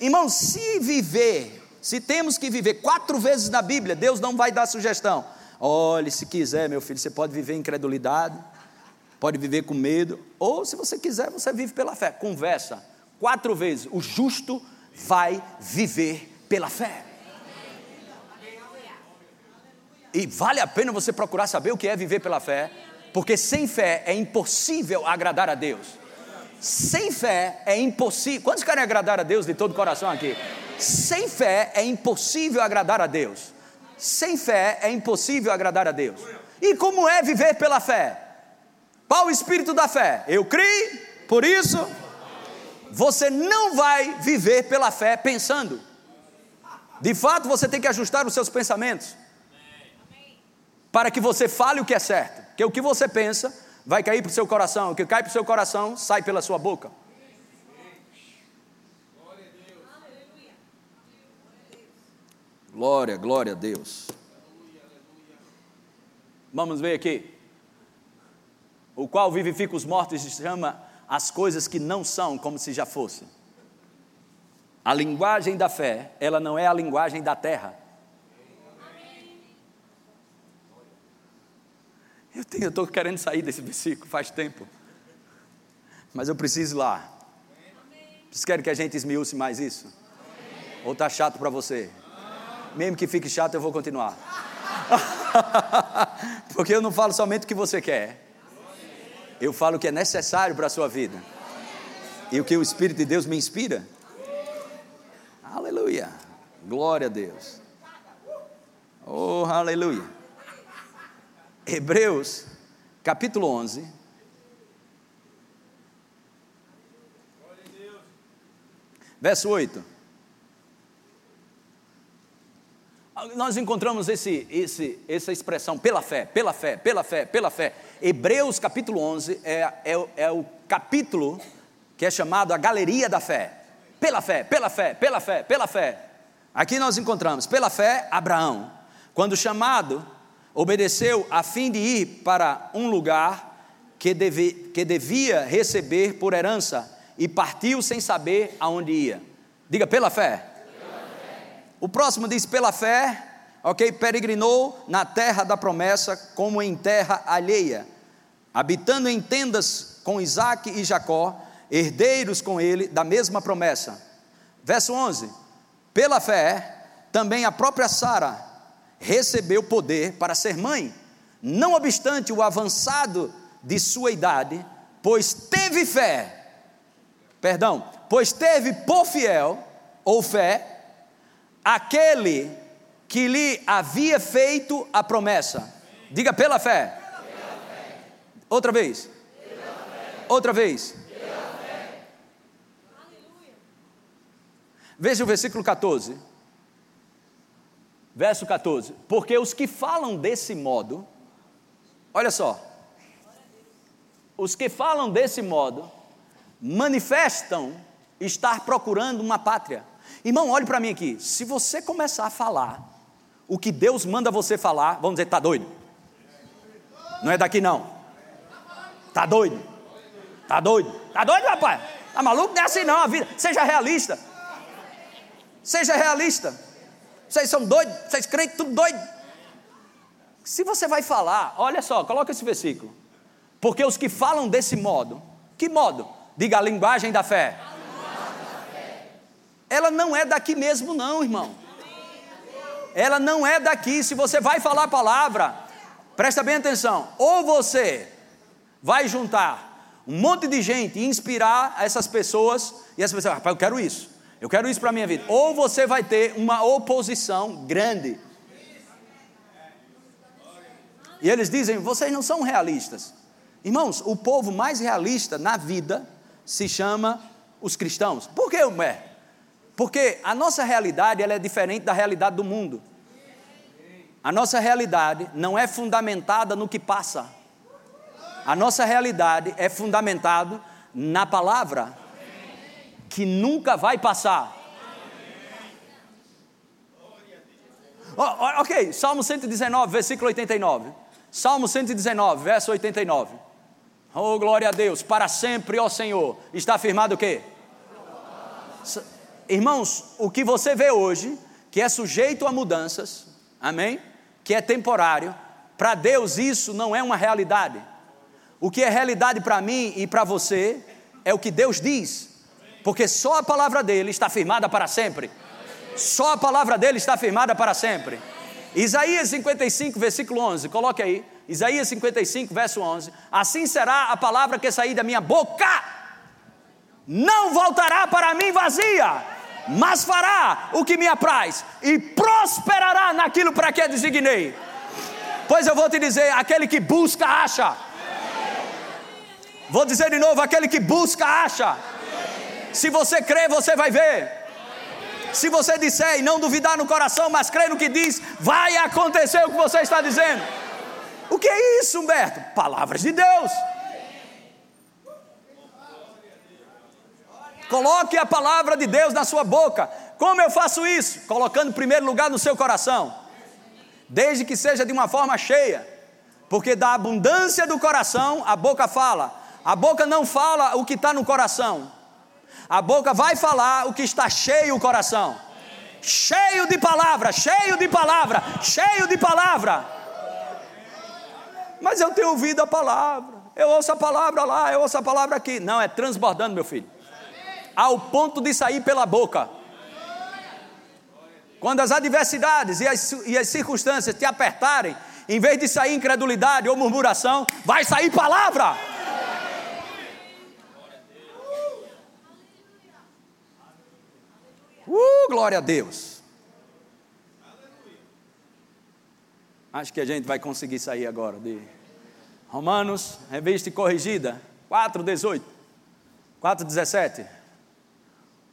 Irmão, se viver, se temos que viver quatro vezes na Bíblia, Deus não vai dar sugestão. Olhe, se quiser, meu filho, você pode viver em incredulidade, pode viver com medo, ou se você quiser, você vive pela fé. Conversa quatro vezes. O justo vai viver pela fé. E vale a pena você procurar saber o que é viver pela fé, porque sem fé é impossível agradar a Deus. Sem fé é impossível. Quantos querem agradar a Deus de todo o coração aqui? Sem fé é impossível agradar a Deus. Sem fé é impossível agradar a Deus. E como é viver pela fé? Qual o espírito da fé? Eu criei, por isso você não vai viver pela fé pensando. De fato, você tem que ajustar os seus pensamentos para que você fale o que é certo. Porque o que você pensa vai cair para o seu coração, o que cai para o seu coração sai pela sua boca. Glória, glória a Deus. Vamos ver aqui. O qual vivifica os mortos e chama as coisas que não são como se já fossem. A linguagem da fé, ela não é a linguagem da terra. Eu estou querendo sair desse versículo faz tempo. Mas eu preciso ir lá. Vocês querem que a gente esmiúce mais isso? Ou está chato para você? Mesmo que fique chato, eu vou continuar. Porque eu não falo somente o que você quer. Eu falo o que é necessário para a sua vida. E o que o Espírito de Deus me inspira. Aleluia. Glória a Deus. Oh, aleluia. Hebreus, capítulo 11. Verso 8. Nós encontramos esse, esse, essa expressão pela fé, pela fé, pela fé, pela fé. Hebreus capítulo 11 é, é, é o capítulo que é chamado a galeria da fé. Pela fé, pela fé, pela fé, pela fé. Aqui nós encontramos, pela fé, Abraão, quando chamado obedeceu a fim de ir para um lugar que, deve, que devia receber por herança e partiu sem saber aonde ia. Diga, pela fé. O próximo diz, pela fé, ok? Peregrinou na terra da promessa como em terra alheia, habitando em tendas com Isaac e Jacó, herdeiros com ele da mesma promessa. Verso 11: Pela fé, também a própria Sara recebeu poder para ser mãe, não obstante o avançado de sua idade, pois teve fé, perdão, pois teve por fiel, ou fé, aquele que lhe havia feito a promessa. Diga pela fé. Pela fé. Outra vez. Outra vez. Veja o versículo 14 verso 14: Porque os que falam desse modo, olha só, os que falam desse modo, manifestam estar procurando uma pátria. Irmão, olhe para mim aqui. Se você começar a falar o que Deus manda você falar, vamos dizer, está doido. Não é daqui não. Está doido. Está doido. Está doido, rapaz? Está maluco? Não é assim não a vida. Seja realista. Seja realista. Vocês são doidos, vocês creem tudo doido. Se você vai falar, olha só, coloca esse versículo. Porque os que falam desse modo, que modo? Diga a linguagem da fé. Ela não é daqui mesmo, não, irmão. Ela não é daqui. Se você vai falar a palavra, presta bem atenção. Ou você vai juntar um monte de gente e inspirar essas pessoas, e as pessoas, rapaz, eu quero isso. Eu quero isso para a minha vida. Ou você vai ter uma oposição grande. E eles dizem: vocês não são realistas. Irmãos, o povo mais realista na vida se chama os cristãos. Por que é? Porque a nossa realidade ela é diferente da realidade do mundo. A nossa realidade não é fundamentada no que passa. A nossa realidade é fundamentada na palavra que nunca vai passar. Oh, ok, Salmo 119, versículo 89. Salmo 119, verso 89. Oh, glória a Deus, para sempre, ó Senhor. Está afirmado o quê? Irmãos, o que você vê hoje, que é sujeito a mudanças, amém? Que é temporário, para Deus isso não é uma realidade. O que é realidade para mim e para você é o que Deus diz, porque só a palavra dele está firmada para sempre. Só a palavra dele está firmada para sempre. Isaías 55, versículo 11, coloque aí. Isaías 55, verso 11: Assim será a palavra que sair da minha boca, não voltará para mim vazia, mas fará o que me apraz e prosperará naquilo para que designei. Pois eu vou te dizer: aquele que busca, acha. Vou dizer de novo: aquele que busca, acha. Se você crê, você vai ver. Se você disser e não duvidar no coração, mas crer no que diz, vai acontecer o que você está dizendo. O que é isso, Humberto? Palavras de Deus. Coloque a palavra de Deus na sua boca. Como eu faço isso? Colocando em primeiro lugar no seu coração. Desde que seja de uma forma cheia. Porque da abundância do coração, a boca fala. A boca não fala o que está no coração. A boca vai falar o que está cheio o coração. Cheio de palavra, cheio de palavra, cheio de palavra. Mas eu tenho ouvido a palavra. Eu ouço a palavra lá, eu ouço a palavra aqui. Não, é transbordando, meu filho. Ao ponto de sair pela boca. Quando as adversidades e as, e as circunstâncias te apertarem, em vez de sair incredulidade ou murmuração, vai sair palavra. Uh, glória a Deus. Acho que a gente vai conseguir sair agora de Romanos, revista corrigida, 4:18. 4:17.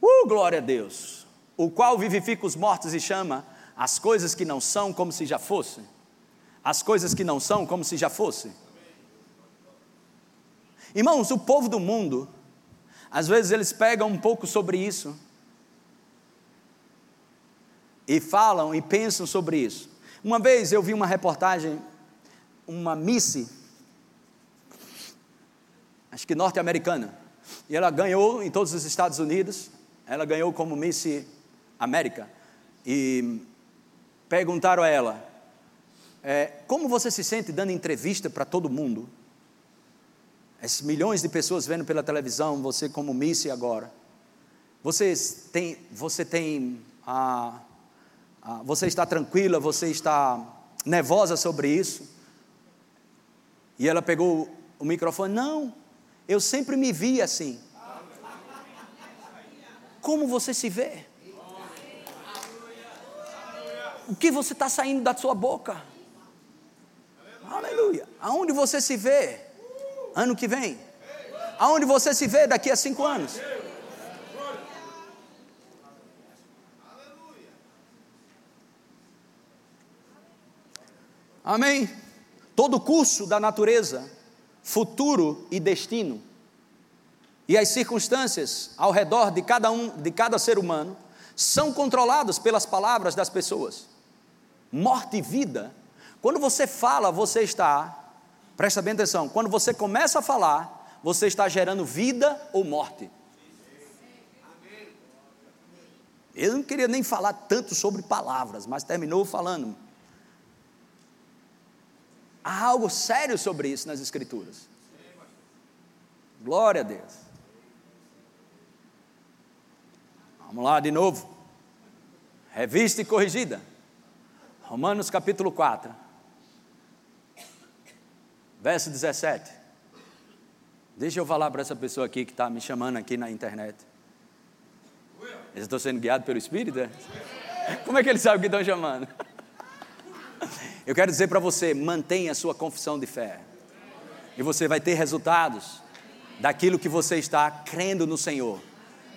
Uh, glória a Deus. O qual vivifica os mortos e chama as coisas que não são como se já fossem. As coisas que não são como se já fossem. Irmãos, o povo do mundo, às vezes eles pegam um pouco sobre isso e falam e pensam sobre isso. Uma vez eu vi uma reportagem, uma Missy, acho que norte-americana, e ela ganhou em todos os Estados Unidos, ela ganhou como Miss América, e perguntaram a ela, é, como você se sente dando entrevista para todo mundo? Esses milhões de pessoas vendo pela televisão, você como Miss agora. Você tem, você tem você está tranquila, você está nervosa sobre isso? E ela pegou o microfone: Não, eu sempre me vi assim. Como você se vê? O que você está saindo da sua boca? Aleluia. Aonde você se vê ano que vem? Aonde você se vê daqui a cinco anos? Amém? Todo curso da natureza, futuro e destino. E as circunstâncias ao redor de cada um, de cada ser humano, são controlados pelas palavras das pessoas. Morte e vida. Quando você fala, você está, presta bem atenção, quando você começa a falar, você está gerando vida ou morte. Eu não queria nem falar tanto sobre palavras, mas terminou falando. Há algo sério sobre isso nas Escrituras. Glória a Deus. Vamos lá de novo. Revista e corrigida. Romanos capítulo 4, verso 17. Deixa eu falar para essa pessoa aqui que está me chamando aqui na internet. Eu estou sendo guiado pelo Espírito? É? Como é que ele sabe que estão chamando? Eu quero dizer para você: mantenha a sua confissão de fé, e você vai ter resultados daquilo que você está crendo no Senhor.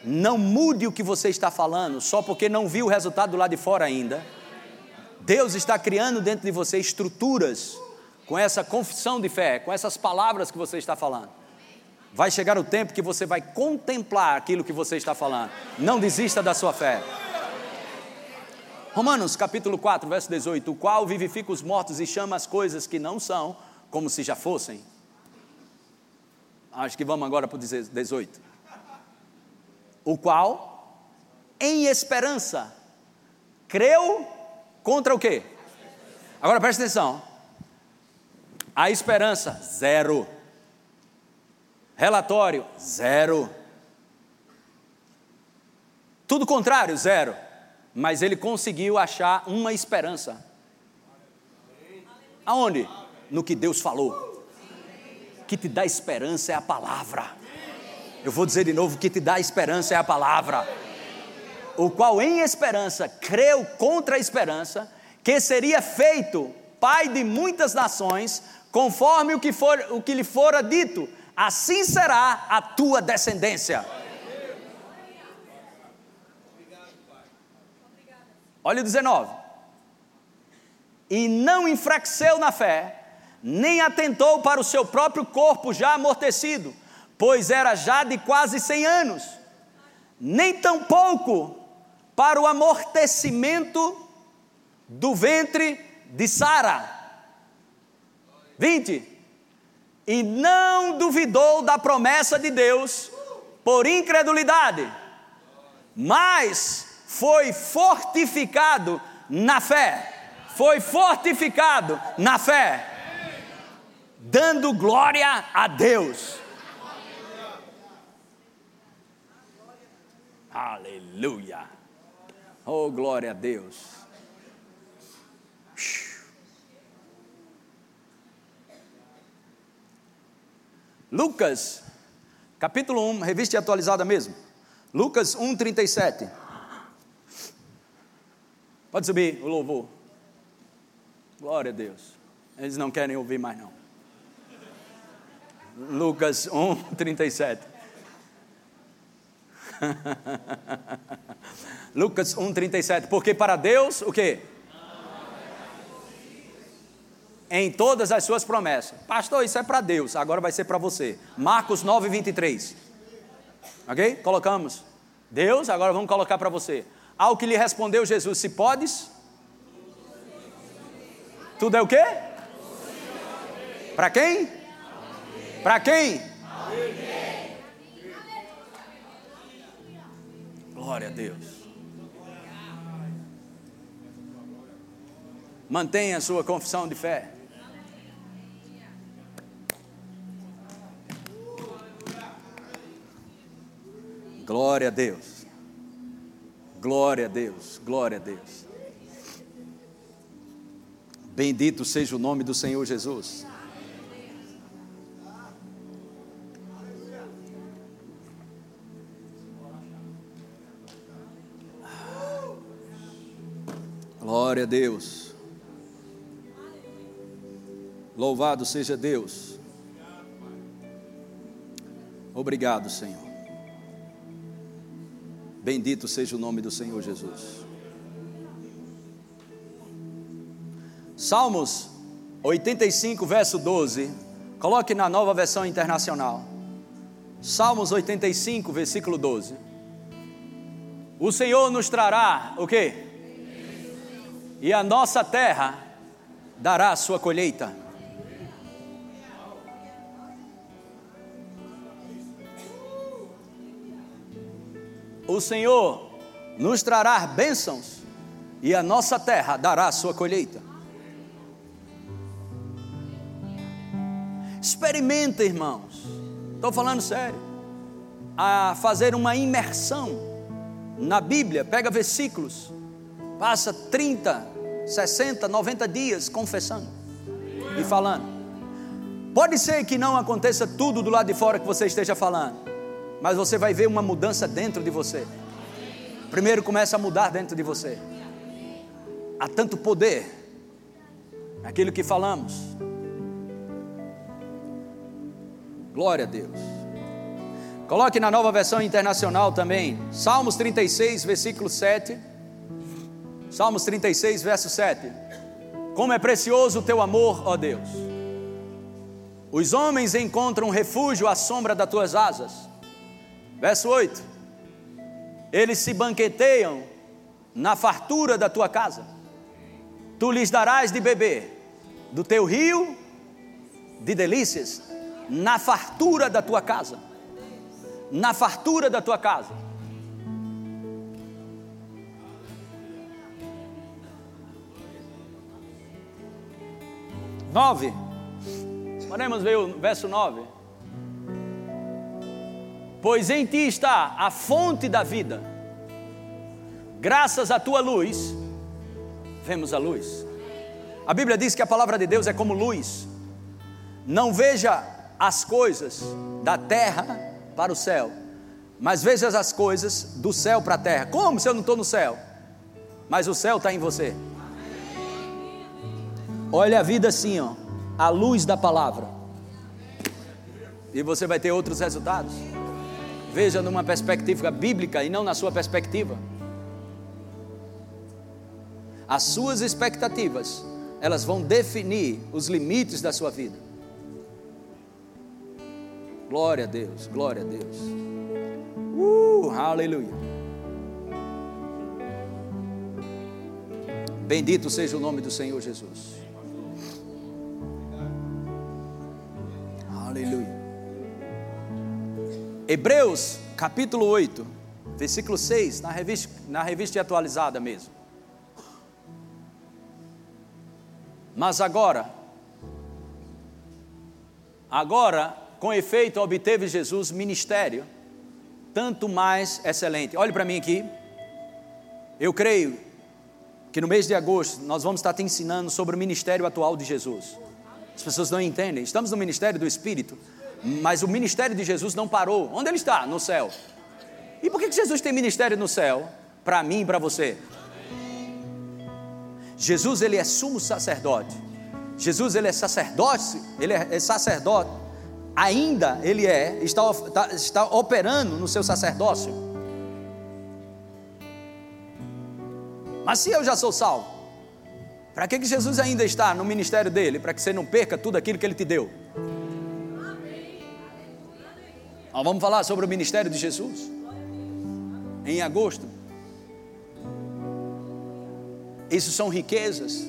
Não mude o que você está falando só porque não viu o resultado do lado de fora ainda. Deus está criando dentro de você estruturas com essa confissão de fé, com essas palavras que você está falando. Vai chegar o tempo que você vai contemplar aquilo que você está falando. Não desista da sua fé. Romanos capítulo 4, verso 18: O qual vivifica os mortos e chama as coisas que não são, como se já fossem. Acho que vamos agora para o 18. O qual, em esperança, creu contra o quê? Agora preste atenção. A esperança, zero. Relatório, zero. Tudo contrário, zero. Mas ele conseguiu achar uma esperança. Aonde? No que Deus falou. Que te dá esperança é a palavra. Eu vou dizer de novo: que te dá esperança é a palavra. O qual em esperança creu contra a esperança, que seria feito pai de muitas nações, conforme o que, for, o que lhe fora dito assim será a tua descendência. Olha o 19. E não enfraqueceu na fé, nem atentou para o seu próprio corpo já amortecido, pois era já de quase cem anos, nem tampouco para o amortecimento do ventre de Sara. 20 e não duvidou da promessa de Deus por incredulidade, mas foi fortificado na fé. Foi fortificado na fé, dando glória a Deus. Aleluia. Oh, glória a Deus. Lucas, capítulo 1, revista atualizada mesmo. Lucas 1, 37. Pode subir o louvor. Glória a Deus. Eles não querem ouvir mais, não. Lucas 1, 37. Lucas 1, 37. Porque para Deus, o quê? em todas as suas promessas. Pastor, isso é para Deus, agora vai ser para você. Marcos 9, 23. Ok? Colocamos. Deus, agora vamos colocar para você. Ao que lhe respondeu Jesus: Se podes. Tudo é o quê? Para quem? Para quem? Glória a Deus. Mantenha a sua confissão de fé. Glória a Deus. Glória a Deus. Glória a Deus. Bendito seja o nome do Senhor Jesus. Glória a Deus. Louvado seja Deus. Obrigado, Senhor. Bendito seja o nome do Senhor Jesus. Salmos 85, verso 12. Coloque na nova versão internacional. Salmos 85, versículo 12. O Senhor nos trará o quê? E a nossa terra dará a sua colheita. O Senhor nos trará bênçãos e a nossa terra dará a sua colheita. Experimenta, irmãos. Estou falando sério. A fazer uma imersão na Bíblia, pega versículos, passa 30, 60, 90 dias confessando e falando. Pode ser que não aconteça tudo do lado de fora que você esteja falando, mas você vai ver uma mudança dentro de você. Primeiro começa a mudar dentro de você. Há tanto poder naquilo que falamos. Glória a Deus. Coloque na nova versão internacional também, Salmos 36, versículo 7. Salmos 36, verso 7. Como é precioso o teu amor, ó Deus. Os homens encontram refúgio à sombra das tuas asas. Verso 8. Eles se banqueteiam na fartura da tua casa. Tu lhes darás de beber do teu rio de delícias na fartura da tua casa. Na fartura da tua casa. Nove. Podemos ver o verso nove. Pois em ti está a fonte da vida. Graças à tua luz, vemos a luz. A Bíblia diz que a palavra de Deus é como luz. Não veja as coisas da terra para o céu, mas veja as coisas do céu para a terra. Como se eu não estou no céu? Mas o céu está em você. Olha a vida assim, ó, a luz da palavra. E você vai ter outros resultados. Veja numa perspectiva bíblica e não na sua perspectiva. As suas expectativas, elas vão definir os limites da sua vida. Glória a Deus, glória a Deus. Uh, aleluia. Bendito seja o nome do Senhor Jesus. Aleluia. Hebreus capítulo 8, versículo 6, na revista, na revista atualizada mesmo. Mas agora, agora com efeito, obteve Jesus ministério, tanto mais excelente. Olhe para mim aqui. Eu creio que no mês de agosto nós vamos estar te ensinando sobre o ministério atual de Jesus. As pessoas não entendem. Estamos no ministério do Espírito, mas o ministério de Jesus não parou. Onde ele está? No céu. E por que Jesus tem ministério no céu? Para mim e para você. Jesus ele é sumo sacerdote. Jesus ele é sacerdote, ele é sacerdote ainda ele é, está, está, está operando no seu sacerdócio. Mas se eu já sou salvo, para que, que Jesus ainda está no ministério dele? Para que você não perca tudo aquilo que ele te deu. Vamos falar sobre o ministério de Jesus em agosto. Isso são riquezas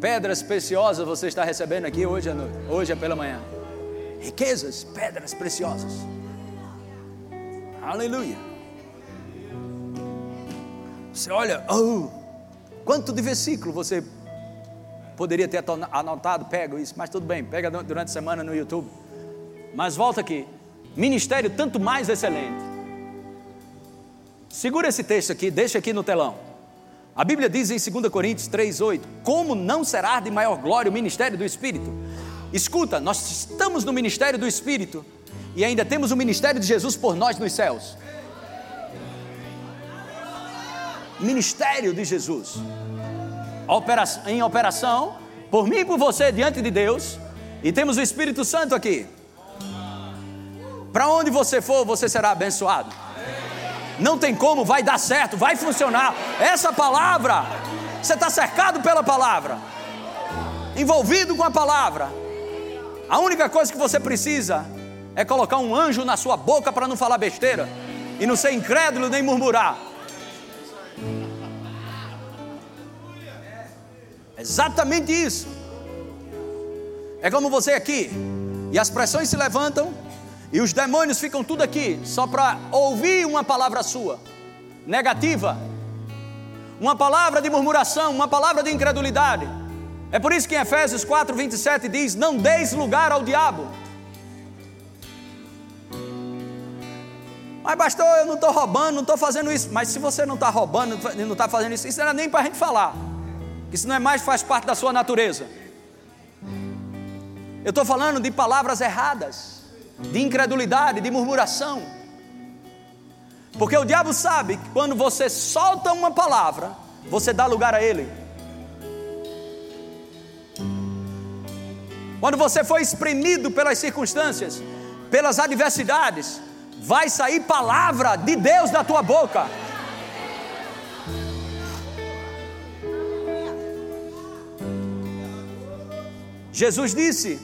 Pedras preciosas você está recebendo aqui hoje, hoje é pela manhã. Riquezas, pedras preciosas. Aleluia. Você olha, oh, quanto de versículo você poderia ter anotado, pega isso, mas tudo bem, pega durante a semana no YouTube. Mas volta aqui. Ministério tanto mais excelente. Segura esse texto aqui, deixa aqui no telão. A Bíblia diz em 2 Coríntios 3,8: Como não será de maior glória o ministério do Espírito? Escuta, nós estamos no ministério do Espírito e ainda temos o ministério de Jesus por nós nos céus. Ministério de Jesus em operação, por mim e por você diante de Deus, e temos o Espírito Santo aqui. Para onde você for, você será abençoado não tem como, vai dar certo, vai funcionar. Essa palavra, você está cercado pela palavra, envolvido com a palavra. A única coisa que você precisa é colocar um anjo na sua boca para não falar besteira e não ser incrédulo nem murmurar. Exatamente isso. É como você aqui, e as pressões se levantam, e os demônios ficam tudo aqui, só para ouvir uma palavra sua, negativa, uma palavra de murmuração, uma palavra de incredulidade. É por isso que em Efésios 4, 27 diz: Não deis lugar ao diabo. Mas, pastor, eu não estou roubando, não estou fazendo isso. Mas se você não está roubando, não está fazendo isso, isso não era nem para a gente falar. Isso não é mais faz parte da sua natureza. Eu estou falando de palavras erradas, de incredulidade, de murmuração. Porque o diabo sabe que quando você solta uma palavra, você dá lugar a ele. Quando você foi exprimido pelas circunstâncias, pelas adversidades, vai sair palavra de Deus da tua boca. Jesus disse: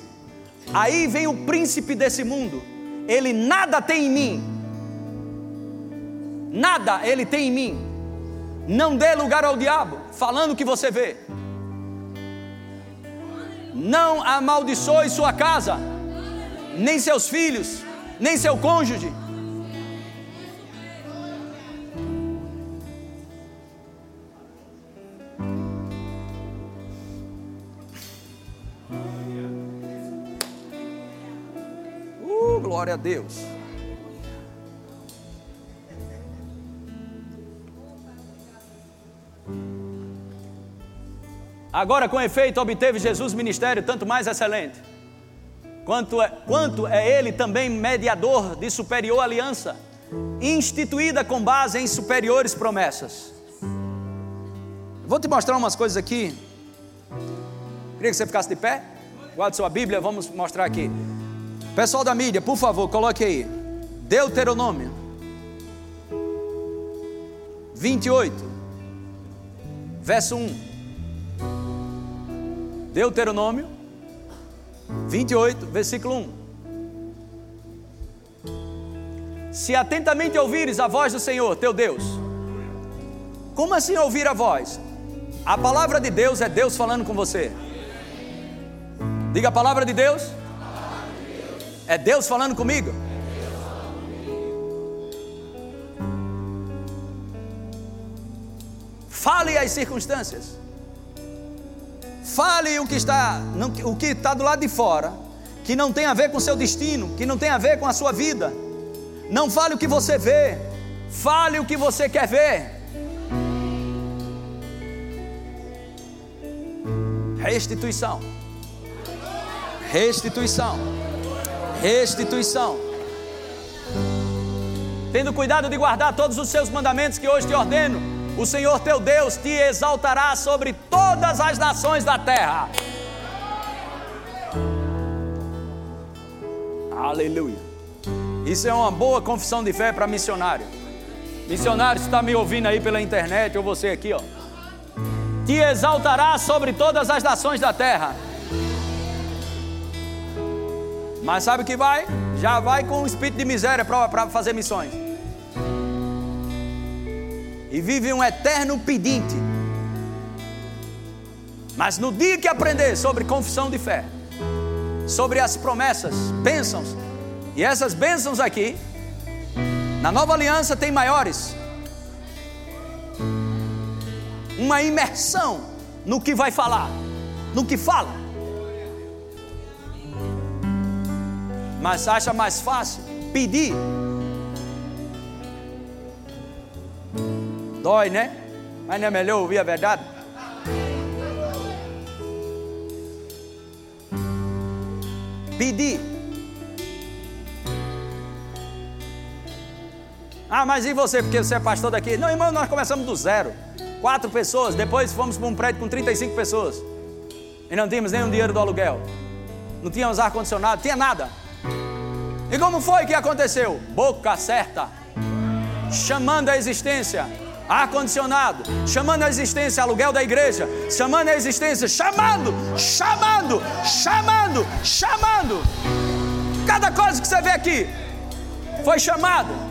Aí vem o príncipe desse mundo, ele nada tem em mim, nada ele tem em mim. Não dê lugar ao diabo, falando o que você vê. Não amaldiçoe sua casa, nem seus filhos, nem seu cônjuge. Glória a Deus. Agora, com efeito, obteve Jesus ministério tanto mais excelente, quanto é, quanto é ele também mediador de superior aliança, instituída com base em superiores promessas. Vou te mostrar umas coisas aqui. Queria que você ficasse de pé. Guarde sua Bíblia, vamos mostrar aqui. Pessoal da mídia, por favor, coloque aí. Deuteronômio 28, verso 1. Deuteronômio 28, versículo 1. Se atentamente ouvires a voz do Senhor, teu Deus. Como assim ouvir a voz? A palavra de Deus é Deus falando com você. Diga a palavra de Deus. É Deus falando comigo. Fale as circunstâncias. Fale o que está, o que está do lado de fora, que não tem a ver com seu destino, que não tem a ver com a sua vida. Não fale o que você vê, fale o que você quer ver. Restituição. Restituição. Restituição. Tendo cuidado de guardar todos os seus mandamentos que hoje te ordeno o Senhor teu Deus te exaltará sobre todas as nações da terra. Aleluia. Isso é uma boa confissão de fé para missionário. Missionário, está me ouvindo aí pela internet ou você aqui, ó. Te exaltará sobre todas as nações da terra. Mas sabe o que vai? Já vai com o espírito de miséria para fazer missões e vive um eterno pedinte. Mas no dia que aprender sobre confissão de fé, sobre as promessas, bênçãos, e essas bênçãos aqui, na nova aliança tem maiores. Uma imersão no que vai falar, no que fala. Mas acha mais fácil pedir Dói, né? Mas não é melhor ouvir a verdade? Pedir. Ah, mas e você, porque você é pastor daqui? Não, irmão, nós começamos do zero. Quatro pessoas, depois fomos para um prédio com 35 pessoas. E não tínhamos nenhum dinheiro do aluguel. Não tínhamos ar-condicionado, tinha nada. E como foi que aconteceu? Boca certa, chamando a existência ar-condicionado, chamando a existência aluguel da igreja, chamando a existência, chamando, chamando, chamando, chamando. Cada coisa que você vê aqui foi chamado.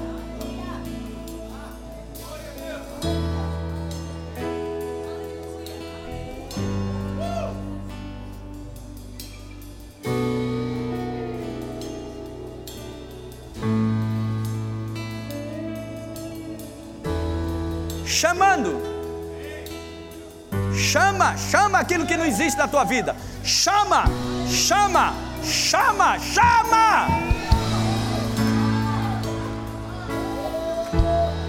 Chama, aquilo que não existe na tua vida. Chama, chama, chama, chama.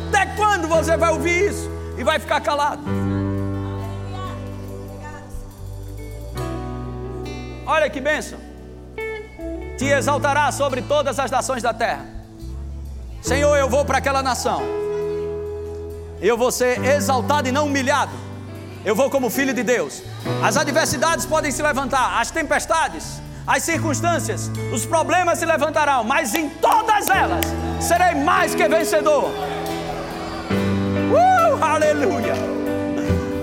Até quando você vai ouvir isso e vai ficar calado? Olha que bênção. Te exaltará sobre todas as nações da terra. Senhor, eu vou para aquela nação eu vou ser exaltado e não humilhado. Eu vou como filho de Deus. As adversidades podem se levantar, as tempestades, as circunstâncias, os problemas se levantarão, mas em todas elas serei mais que vencedor. Uh, aleluia!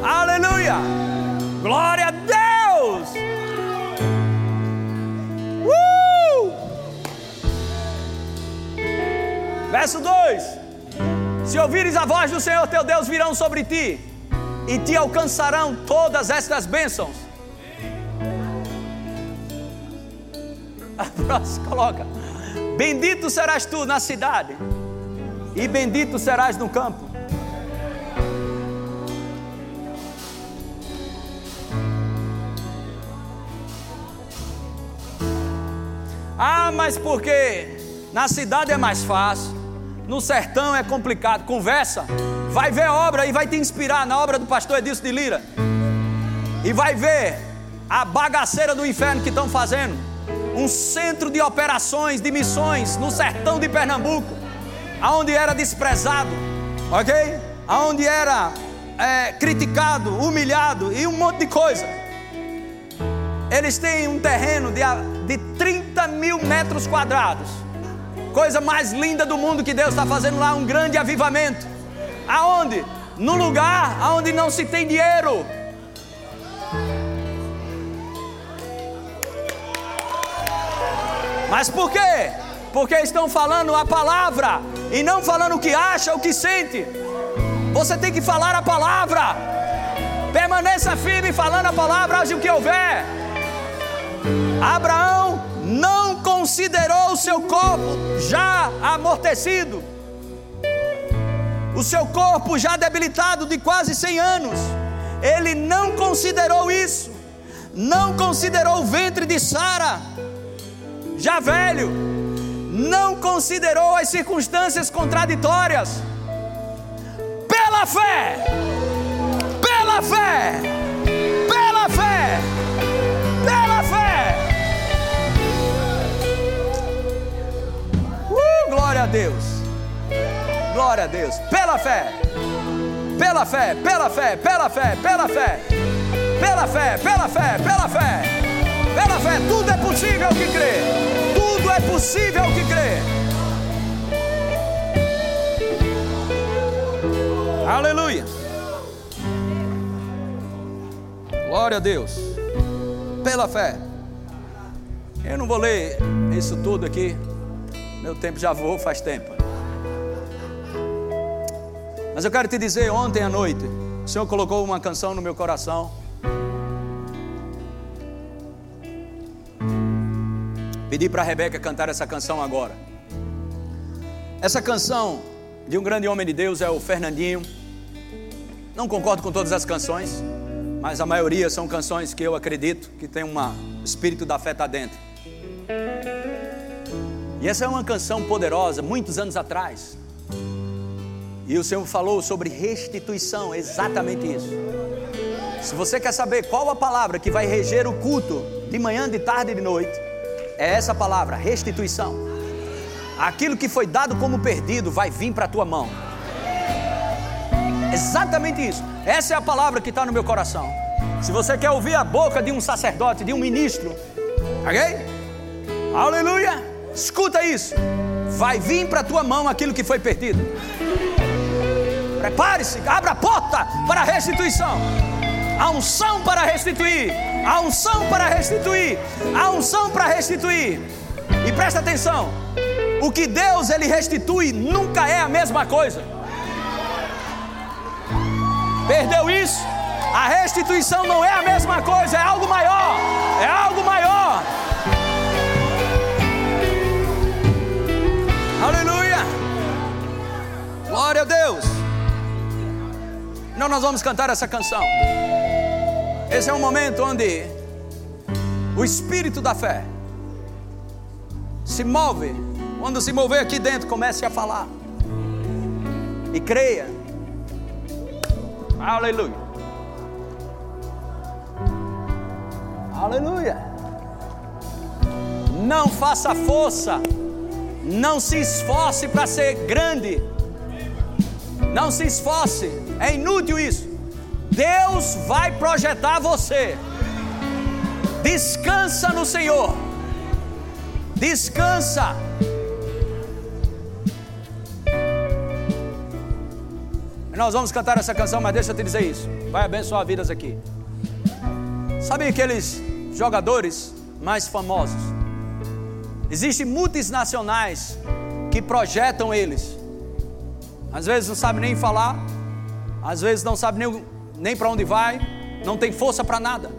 Aleluia! Glória a Deus! Uh! Verso 2: se ouvires a voz do Senhor teu Deus, virão sobre ti e te alcançarão todas estas bênçãos. A próxima coloca: Bendito serás tu na cidade, e bendito serás no campo. Ah, mas porque na cidade é mais fácil. No sertão é complicado. Conversa. Vai ver a obra e vai te inspirar na obra do pastor Edilson de Lira. E vai ver a bagaceira do inferno que estão fazendo. Um centro de operações, de missões no sertão de Pernambuco, aonde era desprezado, ok? Aonde era é, criticado, humilhado e um monte de coisa. Eles têm um terreno de, de 30 mil metros quadrados Coisa mais linda do mundo que Deus está fazendo lá, um grande avivamento. Aonde? No lugar aonde não se tem dinheiro. Mas por quê? Porque estão falando a palavra e não falando o que acha, o que sente. Você tem que falar a palavra. Permaneça firme falando a palavra, age o que houver. Abraão não considerou o seu corpo já amortecido, o seu corpo já debilitado de quase 100 anos. Ele não considerou isso, não considerou o ventre de Sara, já velho, não considerou as circunstâncias contraditórias. Pela fé, pela fé, pela fé, pela fé. Glória a Deus. Glória a Deus. Pela fé. Pela fé, pela fé, pela fé, pela fé. Pela fé, pela fé, pela fé. Pela fé, tudo é possível que crê. Tudo é possível que crê. Aleluia. Glória a Deus. Pela fé. Eu não vou ler isso tudo aqui. Meu tempo já voou faz tempo. Mas eu quero te dizer, ontem à noite, o Senhor colocou uma canção no meu coração. Pedi para a Rebeca cantar essa canção agora. Essa canção de um grande homem de Deus é o Fernandinho. Não concordo com todas as canções, mas a maioria são canções que eu acredito que tem um espírito da fé tá dentro. E essa é uma canção poderosa, muitos anos atrás. E o Senhor falou sobre restituição, exatamente isso. Se você quer saber qual a palavra que vai reger o culto de manhã, de tarde e de noite, é essa palavra, restituição. Aquilo que foi dado como perdido vai vir para a tua mão. Exatamente isso. Essa é a palavra que está no meu coração. Se você quer ouvir a boca de um sacerdote, de um ministro, ok? Aleluia! Escuta isso. Vai vir para a tua mão aquilo que foi perdido. Prepare-se, abra a porta para a restituição. A unção para restituir, a unção para restituir, a unção para restituir. E presta atenção, o que Deus ele restitui nunca é a mesma coisa. Perdeu isso? A restituição não é a mesma coisa, é algo maior. É algo maior. Aleluia! Glória a Deus! Então nós vamos cantar essa canção. Esse é um momento onde o espírito da fé se move. Quando se mover aqui dentro, comece a falar. E creia. Aleluia. Aleluia. Não faça força. Não se esforce para ser grande. Não se esforce. É inútil isso. Deus vai projetar você. Descansa no Senhor. Descansa. Nós vamos cantar essa canção, mas deixa eu te dizer isso. Vai abençoar vidas aqui. Sabe aqueles jogadores mais famosos? Existem multinacionais que projetam eles. Às vezes não sabe nem falar, às vezes não sabe nem, nem para onde vai, não tem força para nada.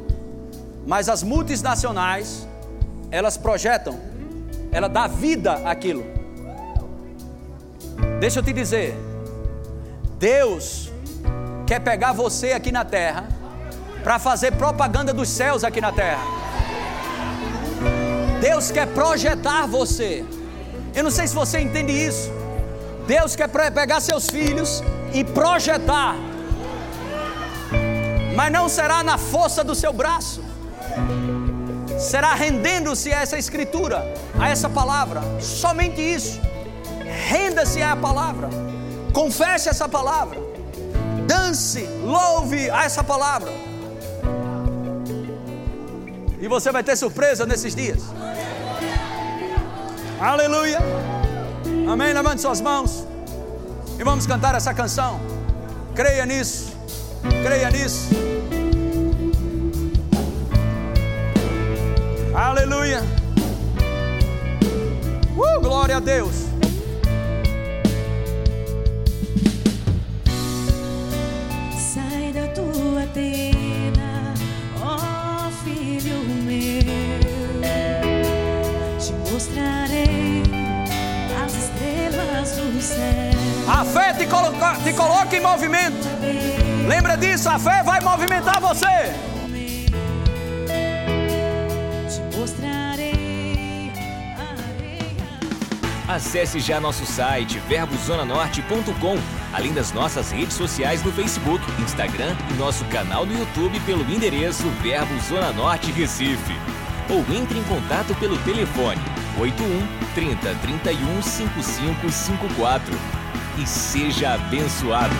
Mas as multinacionais, elas projetam, ela dá vida àquilo. Deixa eu te dizer, Deus quer pegar você aqui na terra para fazer propaganda dos céus aqui na terra. Deus quer projetar você. Eu não sei se você entende isso. Deus quer pegar seus filhos e projetar, mas não será na força do seu braço, será rendendo-se a essa escritura, a essa palavra, somente isso. Renda-se à palavra, confesse essa palavra, dance, louve a essa palavra. E você vai ter surpresa nesses dias. Aleluia. Amém. Levante suas mãos. E vamos cantar essa canção. Creia nisso. Creia nisso. Aleluia. Uh, glória a Deus. A fé te coloca, te coloca em movimento. Lembra disso, a fé vai movimentar você. Te mostrarei. Acesse já nosso site verbozonanorte.com, além das nossas redes sociais no Facebook, Instagram e nosso canal no YouTube pelo endereço Verbo Zona Norte Recife. Ou entre em contato pelo telefone 81 30 31 5554 e seja abençoado.